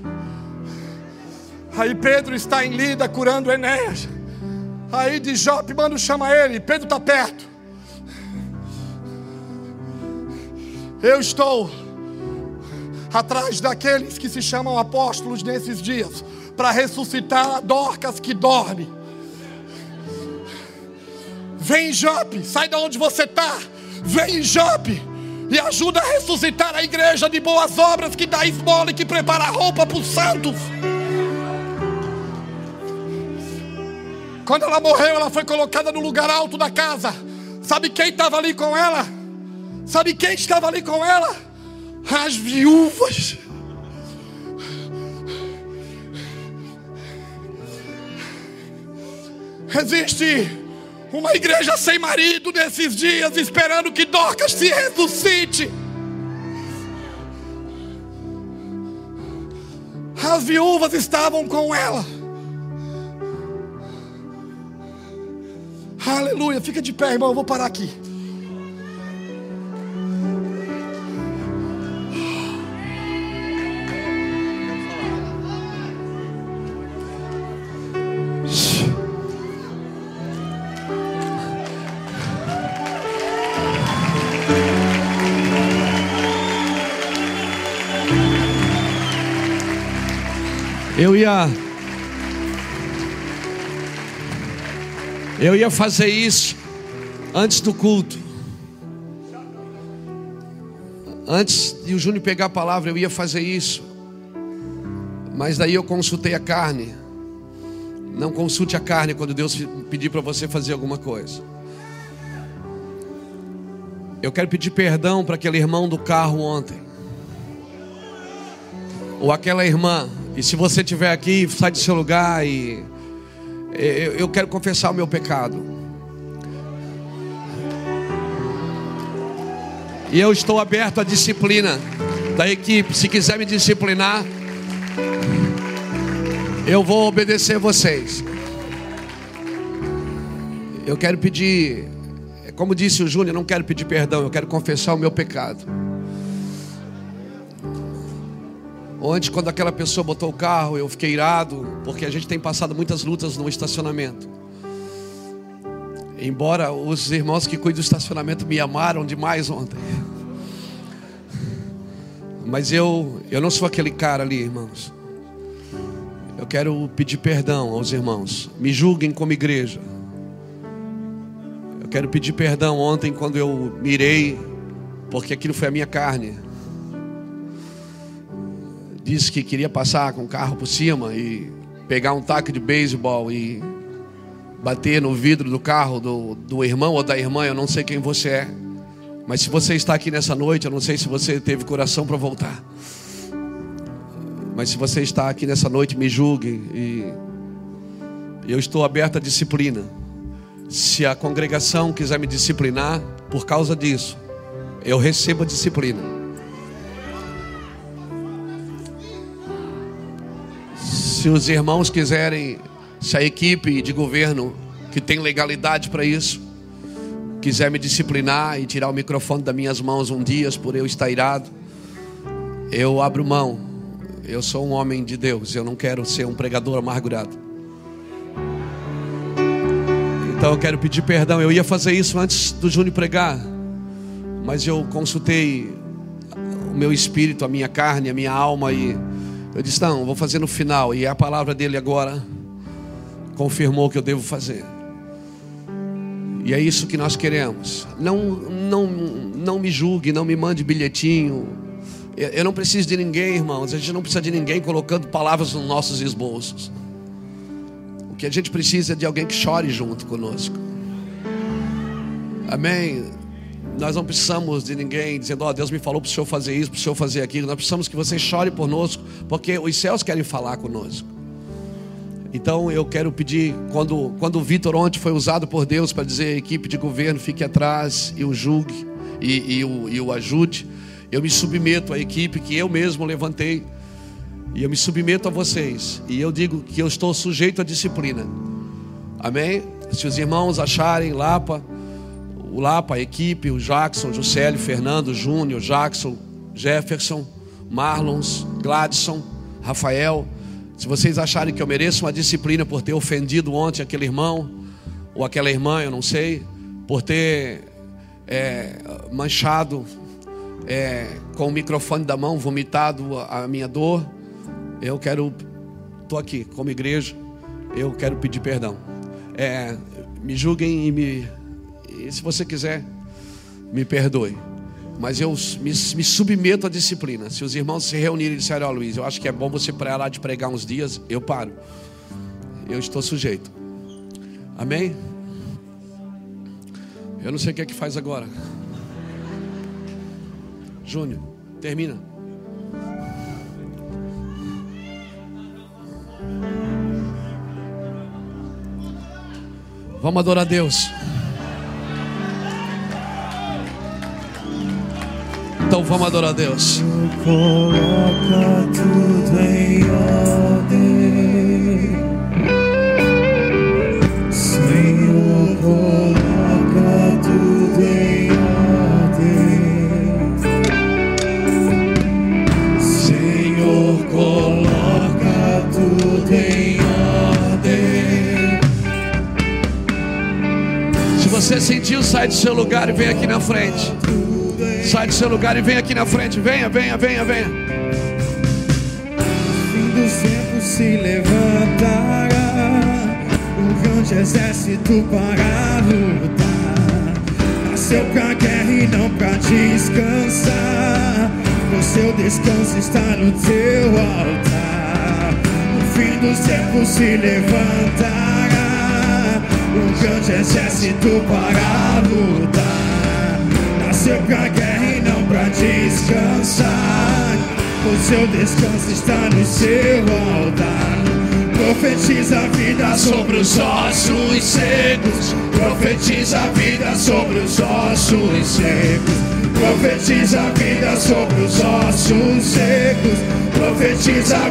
Aí Pedro está em Lida curando Enéas. Aí de Jope, manda chama ele. Pedro está perto. Eu estou atrás daqueles que se chamam apóstolos nesses dias para ressuscitar a Dorcas que dorme. Vem Jope, sai da onde você está. Vem Jope e ajuda a ressuscitar a igreja de boas obras que dá esmola e que prepara roupa para os santos. Quando ela morreu, ela foi colocada no lugar alto da casa. Sabe quem estava ali com ela? Sabe quem estava ali com ela? As viúvas. Existe uma igreja sem marido nesses dias, esperando que Dorcas se ressuscite. As viúvas estavam com ela. Aleluia. Fica de pé, irmão. Eu vou parar aqui. Eu ia Eu ia fazer isso antes do culto. Antes de o Júnior pegar a palavra, eu ia fazer isso. Mas daí eu consultei a carne. Não consulte a carne quando Deus pedir para você fazer alguma coisa. Eu quero pedir perdão para aquele irmão do carro ontem. Ou aquela irmã. E se você estiver aqui, sai do seu lugar e eu quero confessar o meu pecado. E eu estou aberto à disciplina da equipe. Se quiser me disciplinar, eu vou obedecer vocês. Eu quero pedir, como disse o Júnior, não quero pedir perdão, eu quero confessar o meu pecado. Ontem, quando aquela pessoa botou o carro, eu fiquei irado, porque a gente tem passado muitas lutas no estacionamento. Embora os irmãos que cuidam do estacionamento me amaram demais ontem. Mas eu, eu não sou aquele cara ali, irmãos. Eu quero pedir perdão aos irmãos. Me julguem como igreja. Eu quero pedir perdão ontem quando eu mirei, porque aquilo foi a minha carne disse que queria passar com o carro por cima e pegar um taco de beisebol e bater no vidro do carro do, do irmão ou da irmã, eu não sei quem você é. Mas se você está aqui nessa noite, eu não sei se você teve coração para voltar. Mas se você está aqui nessa noite, me julgue e eu estou aberto à disciplina. Se a congregação quiser me disciplinar por causa disso, eu recebo a disciplina. Se os irmãos quiserem, se a equipe de governo que tem legalidade para isso, quiser me disciplinar e tirar o microfone das minhas mãos um dia por eu estar irado, eu abro mão. Eu sou um homem de Deus, eu não quero ser um pregador amargurado. Então eu quero pedir perdão. Eu ia fazer isso antes do Júnior pregar, mas eu consultei o meu espírito, a minha carne, a minha alma e eu disse: Não, vou fazer no final. E a palavra dele agora confirmou que eu devo fazer. E é isso que nós queremos. Não, não, não me julgue, não me mande bilhetinho. Eu não preciso de ninguém, irmãos. A gente não precisa de ninguém colocando palavras nos nossos esboços. O que a gente precisa é de alguém que chore junto conosco. Amém. Nós não precisamos de ninguém dizendo, ó, oh, Deus me falou para o Senhor fazer isso, para o Senhor fazer aquilo. Nós precisamos que você chore conosco, porque os céus querem falar conosco. Então eu quero pedir, quando, quando o Vitor ontem foi usado por Deus para dizer a equipe de governo fique atrás e o julgue e, e, o, e o ajude, eu me submeto à equipe que eu mesmo levantei e eu me submeto a vocês. E eu digo que eu estou sujeito à disciplina. Amém? Se os irmãos acharem Lapa, o Lapa, a equipe, o Jackson, Juscelio, Fernando, Júnior, Jackson, Jefferson, Marlons, Gladson, Rafael. Se vocês acharem que eu mereço uma disciplina por ter ofendido ontem aquele irmão ou aquela irmã, eu não sei, por ter é, manchado é, com o microfone da mão, vomitado a minha dor, eu quero, estou aqui como igreja, eu quero pedir perdão. É, me julguem e me, e se você quiser, me perdoe. Mas eu me, me, submeto à disciplina. Se os irmãos se reunirem e disserem, ó oh, Luiz, eu acho que é bom você para lá de pregar uns dias, eu paro. Eu estou sujeito. Amém? Eu não sei o que é que faz agora. Júnior, termina. Vamos adorar a Deus. Então vamos adorar a Deus. Coloca tudo em ordem. Senhor, coloca tudo em ordem. Senhor, coloca tudo em ordem. Se você sentiu, sai do seu lugar e vem aqui na frente. Sai do seu lugar e vem aqui na frente. Venha, venha, venha, venha. fim dos tempos se levantará um grande exército para lutar. Nasceu pra guerra e não pra descansar. O seu descanso está no teu altar. No fim dos tempos se levantará um grande exército para lutar nasceu pra guerra pra descansar. O seu descanso está no seu altar. Profetiza a vida sobre os ossos secos. Profetiza a vida sobre os ossos secos. Profetiza a vida sobre os ossos secos. Profetiza a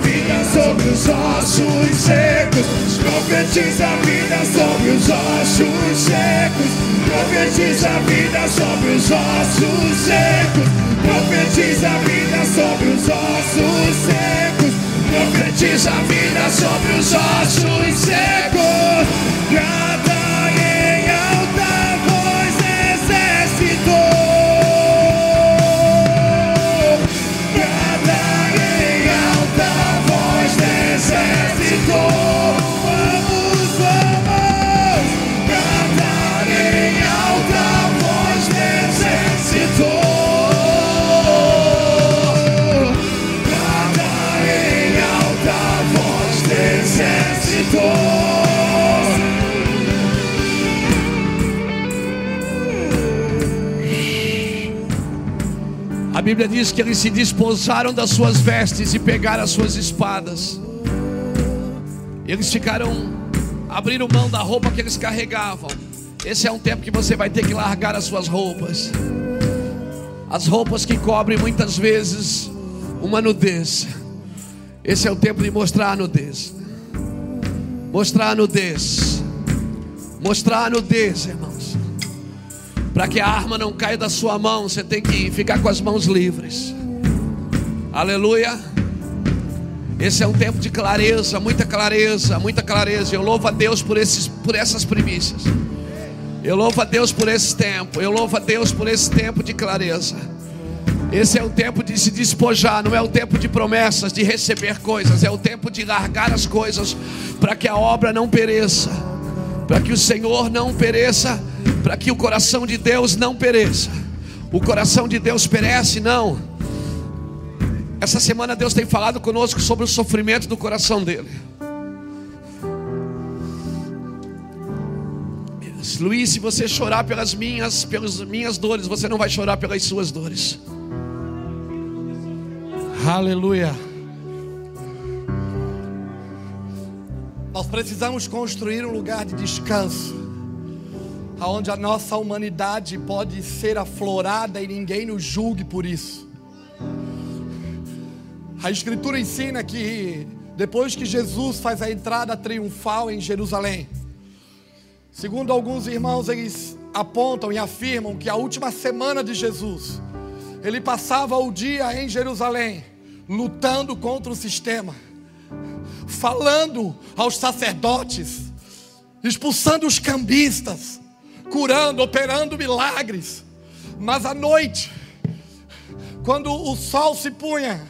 sobre os ossos secos. Profetiza a vida sobre os ossos secos. Profetiza a vida sobre os ossos secos. Profetiza a vida sobre os ossos secos. Profetiza a vida sobre os ossos secos. Bíblia diz que eles se desposaram das suas vestes e pegaram as suas espadas. Eles ficaram, abriram mão da roupa que eles carregavam. Esse é um tempo que você vai ter que largar as suas roupas. As roupas que cobrem muitas vezes uma nudez. Esse é o tempo de mostrar a nudez. Mostrar a nudez. Mostrar a nudez, irmão. Para que a arma não caia da sua mão, você tem que ficar com as mãos livres. Aleluia. Esse é um tempo de clareza, muita clareza, muita clareza. Eu louvo a Deus por, esses, por essas primícias. Eu louvo a Deus por esse tempo. Eu louvo a Deus por esse tempo de clareza. Esse é o tempo de se despojar, não é o tempo de promessas, de receber coisas, é o tempo de largar as coisas para que a obra não pereça, para que o Senhor não pereça para que o coração de Deus não pereça. O coração de Deus perece, não. Essa semana Deus tem falado conosco sobre o sofrimento do coração dele. Luiz, se você chorar pelas minhas, pelas minhas dores, você não vai chorar pelas suas dores. Aleluia. Nós precisamos construir um lugar de descanso, aonde a nossa humanidade pode ser aflorada e ninguém nos julgue por isso. A Escritura ensina que depois que Jesus faz a entrada triunfal em Jerusalém, segundo alguns irmãos, eles apontam e afirmam que a última semana de Jesus, ele passava o dia em Jerusalém, lutando contra o sistema, falando aos sacerdotes, expulsando os cambistas, curando, operando milagres. Mas à noite, quando o sol se punha,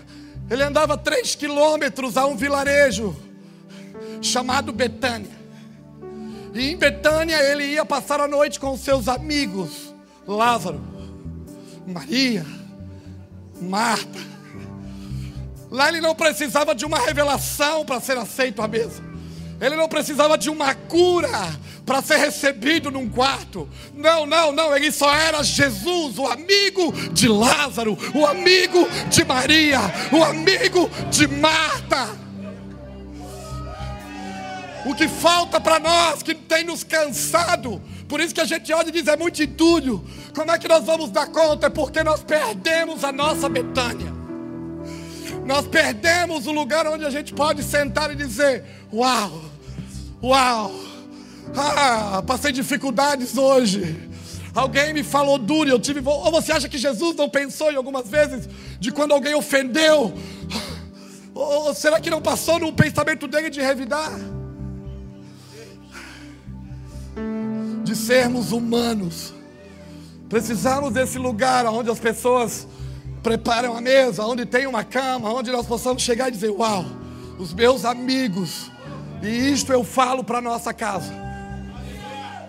ele andava três quilômetros a um vilarejo chamado Betânia. E em Betânia ele ia passar a noite com seus amigos, Lázaro, Maria, Marta. Lá ele não precisava de uma revelação para ser aceito à mesa. Ele não precisava de uma cura para ser recebido num quarto. Não, não, não. Ele só era Jesus, o amigo de Lázaro, o amigo de Maria, o amigo de Marta. O que falta para nós, que tem nos cansado, por isso que a gente olha e diz: é muito entulho. Como é que nós vamos dar conta? É porque nós perdemos a nossa Betânia. Nós perdemos o lugar onde a gente pode sentar e dizer: Uau, uau, ah, passei dificuldades hoje. Alguém me falou duro, eu tive. Ou você acha que Jesus não pensou em algumas vezes de quando alguém ofendeu? Ou será que não passou no pensamento dele de revidar? De sermos humanos. Precisamos desse lugar onde as pessoas preparam a mesa, onde tem uma cama, onde nós possamos chegar e dizer: Uau, os meus amigos, e isto eu falo para nossa casa.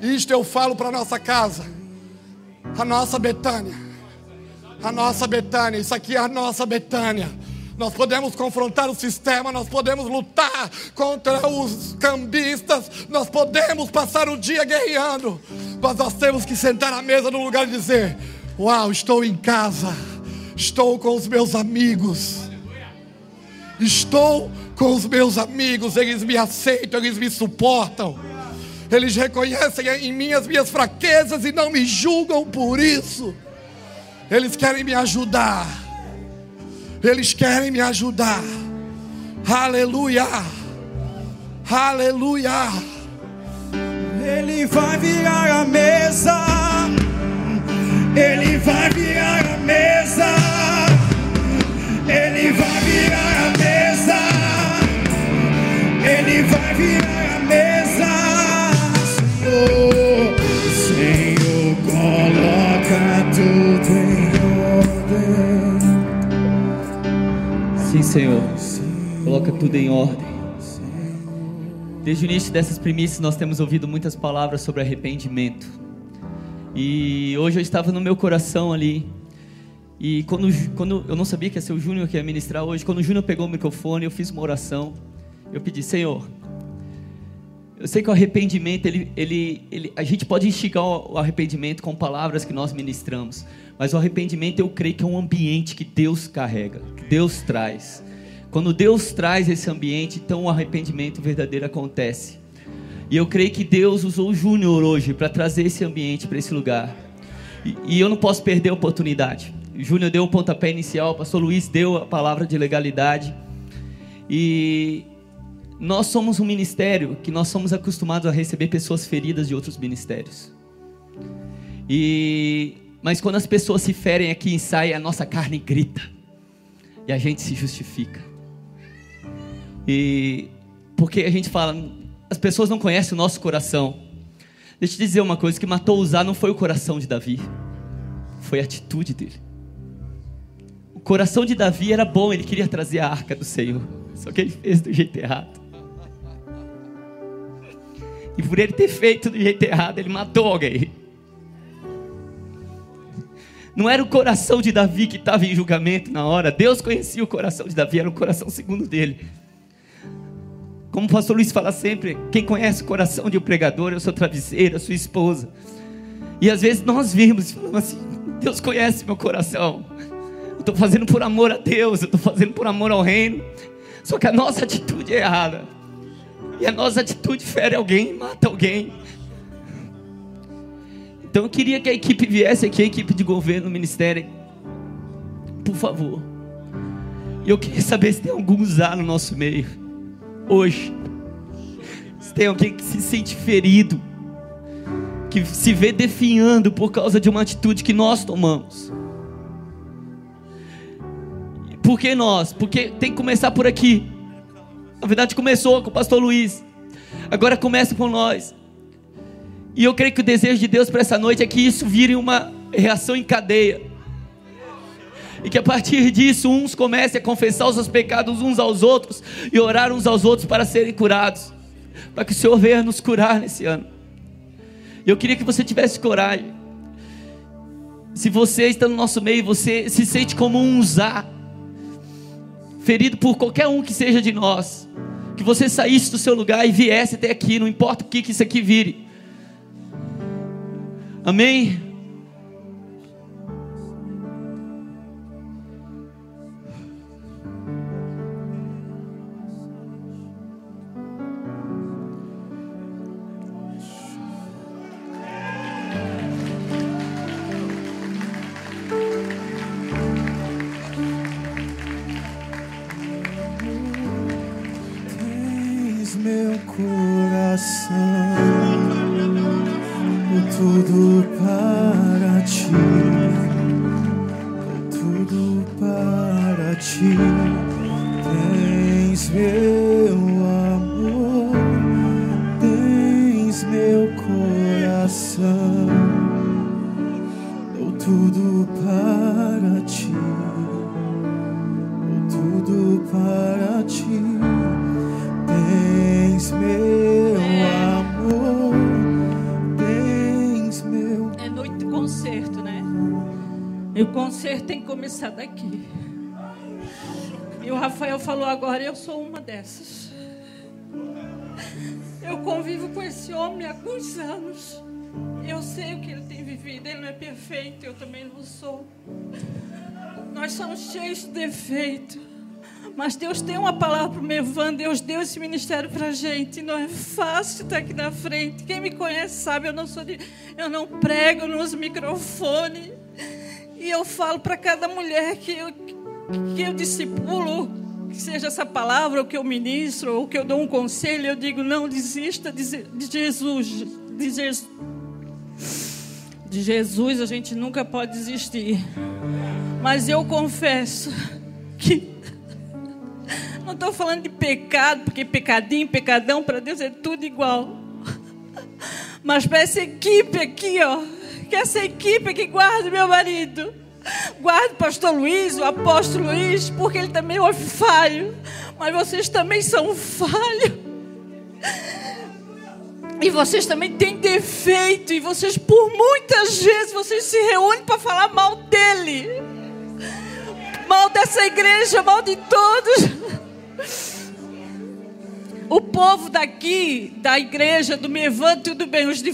Isto eu falo para nossa casa, a nossa Betânia, a nossa Betânia. Isso aqui é a nossa Betânia. Nós podemos confrontar o sistema, nós podemos lutar contra os cambistas, nós podemos passar o dia guerreando, mas nós temos que sentar à mesa no lugar e dizer: Uau, estou em casa, estou com os meus amigos, estou com os meus amigos, eles me aceitam, eles me suportam. Eles reconhecem em mim as minhas fraquezas e não me julgam por isso. Eles querem me ajudar. Eles querem me ajudar. Aleluia. Aleluia. Ele vai virar a mesa. Ele vai virar a mesa. Ele vai virar a mesa. Ele vai virar a mesa. Sim, Senhor. Coloca tudo em ordem. Desde o início dessas primícias, nós temos ouvido muitas palavras sobre arrependimento. E hoje eu estava no meu coração ali. E quando, quando eu não sabia que ia ser o Júnior que ia ministrar hoje, quando o Júnior pegou o microfone, eu fiz uma oração. Eu pedi, Senhor, eu sei que o arrependimento, ele, ele, ele, a gente pode instigar o arrependimento com palavras que nós ministramos, mas o arrependimento eu creio que é um ambiente que Deus carrega, que Deus traz. Quando Deus traz esse ambiente, então o arrependimento verdadeiro acontece. E eu creio que Deus usou o Júnior hoje para trazer esse ambiente para esse lugar. E, e, eu não posso perder a oportunidade. Júnior deu o pontapé inicial, o pastor Luiz deu a palavra de legalidade. E nós somos um ministério que nós somos acostumados a receber pessoas feridas de outros ministérios. E mas quando as pessoas se ferem aqui em sai, a nossa carne grita. E a gente se justifica. E porque a gente fala, as pessoas não conhecem o nosso coração. Deixa eu te dizer uma coisa: que matou Uzá não foi o coração de Davi, foi a atitude dele. O coração de Davi era bom, ele queria trazer a arca do Senhor, só que ele fez do jeito errado. E por ele ter feito do jeito errado, ele matou alguém. Não era o coração de Davi que estava em julgamento na hora. Deus conhecia o coração de Davi, era o coração segundo dele. Como o pastor Luiz fala sempre, quem conhece o coração de um pregador é o seu travesseiro, a sua esposa. E às vezes nós vimos e falamos assim: Deus conhece meu coração. Eu estou fazendo por amor a Deus, eu estou fazendo por amor ao reino. Só que a nossa atitude é errada. E a nossa atitude fere alguém, mata alguém. Então eu queria que a equipe viesse aqui, a equipe de governo, ministério. Por favor. E eu queria saber se tem algum usar no nosso meio. Hoje. Se tem alguém que se sente ferido. Que se vê definhando por causa de uma atitude que nós tomamos. Por que nós? Porque tem que começar por aqui. Na verdade, começou com o pastor Luiz. Agora começa com nós. E eu creio que o desejo de Deus para essa noite é que isso vire uma reação em cadeia. E que a partir disso uns comecem a confessar os seus pecados uns aos outros e orar uns aos outros para serem curados. Para que o Senhor venha nos curar nesse ano. Eu queria que você tivesse coragem. Se você está no nosso meio, você se sente como um usar, ferido por qualquer um que seja de nós, que você saísse do seu lugar e viesse até aqui, não importa o que, que isso aqui vire. Amém? Ti. Tens meu amor, tens meu coração, dou tudo para ti, dou tudo para ti. Tens meu amor, tens meu. É noite de concerto, né? E o concerto tem que começar daqui. Falou agora, eu sou uma dessas. Eu convivo com esse homem há alguns anos. Eu sei o que ele tem vivido. Ele não é perfeito, eu também não sou. Nós somos cheios de defeito. Mas Deus tem uma palavra para o Mevan, Deus deu esse ministério para a gente. Não é fácil estar aqui na frente. Quem me conhece sabe, eu não sou de, eu não prego, não uso microfone. E eu falo para cada mulher que eu, que eu discipulo, que seja essa palavra, ou que eu ministro, ou que eu dou um conselho, eu digo, não desista de, Jesus. De Jesus. De Jesus a gente nunca pode desistir. Mas eu confesso que não estou falando de pecado, porque pecadinho, pecadão, para Deus é tudo igual. Mas para essa equipe aqui, ó, que essa equipe que guarda meu marido, guarda o pastor Luiz, o apóstolo Luiz, porque ele também é falho. Mas vocês também são falhos. E vocês também têm defeito. E vocês, por muitas vezes, vocês se reúnem para falar mal dele. Mal dessa igreja, mal de todos. O povo daqui, da igreja, do Mevan, tudo bem. Os de,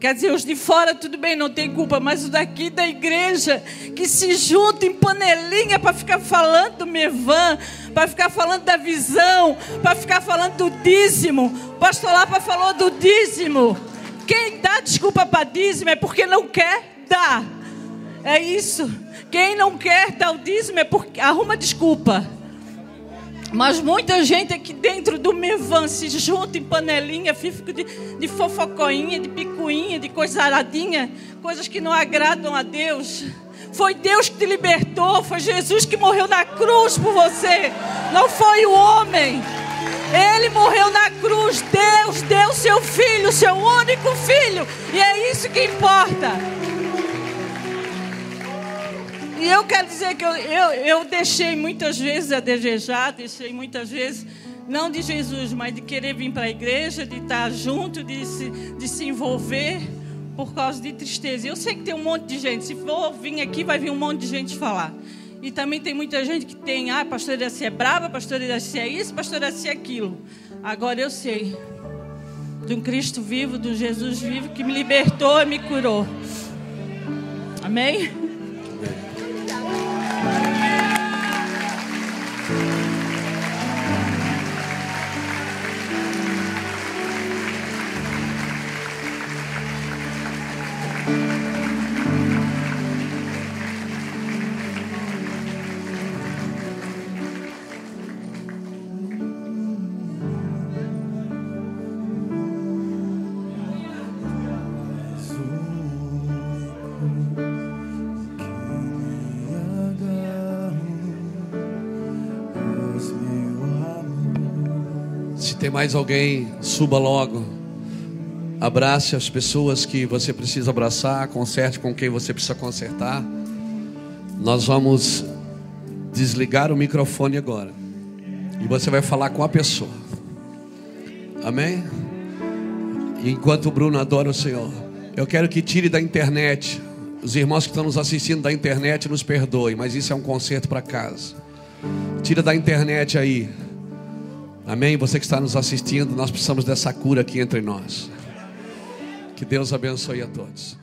quer dizer, os de fora, tudo bem, não tem culpa. Mas os daqui da igreja, que se juntam em panelinha para ficar falando do Mevan, para ficar falando da visão, para ficar falando do dízimo. O pastor Lapa falou do dízimo. Quem dá desculpa para dízimo é porque não quer dar. É isso. Quem não quer dar o dízimo é porque arruma desculpa. Mas muita gente aqui dentro do Mevan se junta em panelinha, fica de, de fofocoinha, de picuinha, de coisa aradinha, coisas que não agradam a Deus. Foi Deus que te libertou, foi Jesus que morreu na cruz por você, não foi o homem. Ele morreu na cruz, Deus deu seu filho, seu único filho, e é isso que importa. E eu quero dizer que eu, eu, eu deixei muitas vezes a desejar, deixei muitas vezes, não de Jesus, mas de querer vir para a igreja, de estar junto, de se, de se envolver por causa de tristeza. Eu sei que tem um monte de gente, se for vir aqui, vai vir um monte de gente falar. E também tem muita gente que tem, ah, pastor Iraci é brava, pastor Iraci é isso, pastor Iraci é aquilo. Agora eu sei de um Cristo vivo, de um Jesus vivo que me libertou e me curou. Amém? Mais alguém, suba logo. Abrace as pessoas que você precisa abraçar, conserte com quem você precisa consertar. Nós vamos desligar o microfone agora. E você vai falar com a pessoa. Amém? Enquanto o Bruno adora o Senhor, eu quero que tire da internet. Os irmãos que estão nos assistindo da internet nos perdoem, mas isso é um conserto para casa. Tira da internet aí. Amém? Você que está nos assistindo, nós precisamos dessa cura aqui entre nós. Que Deus abençoe a todos.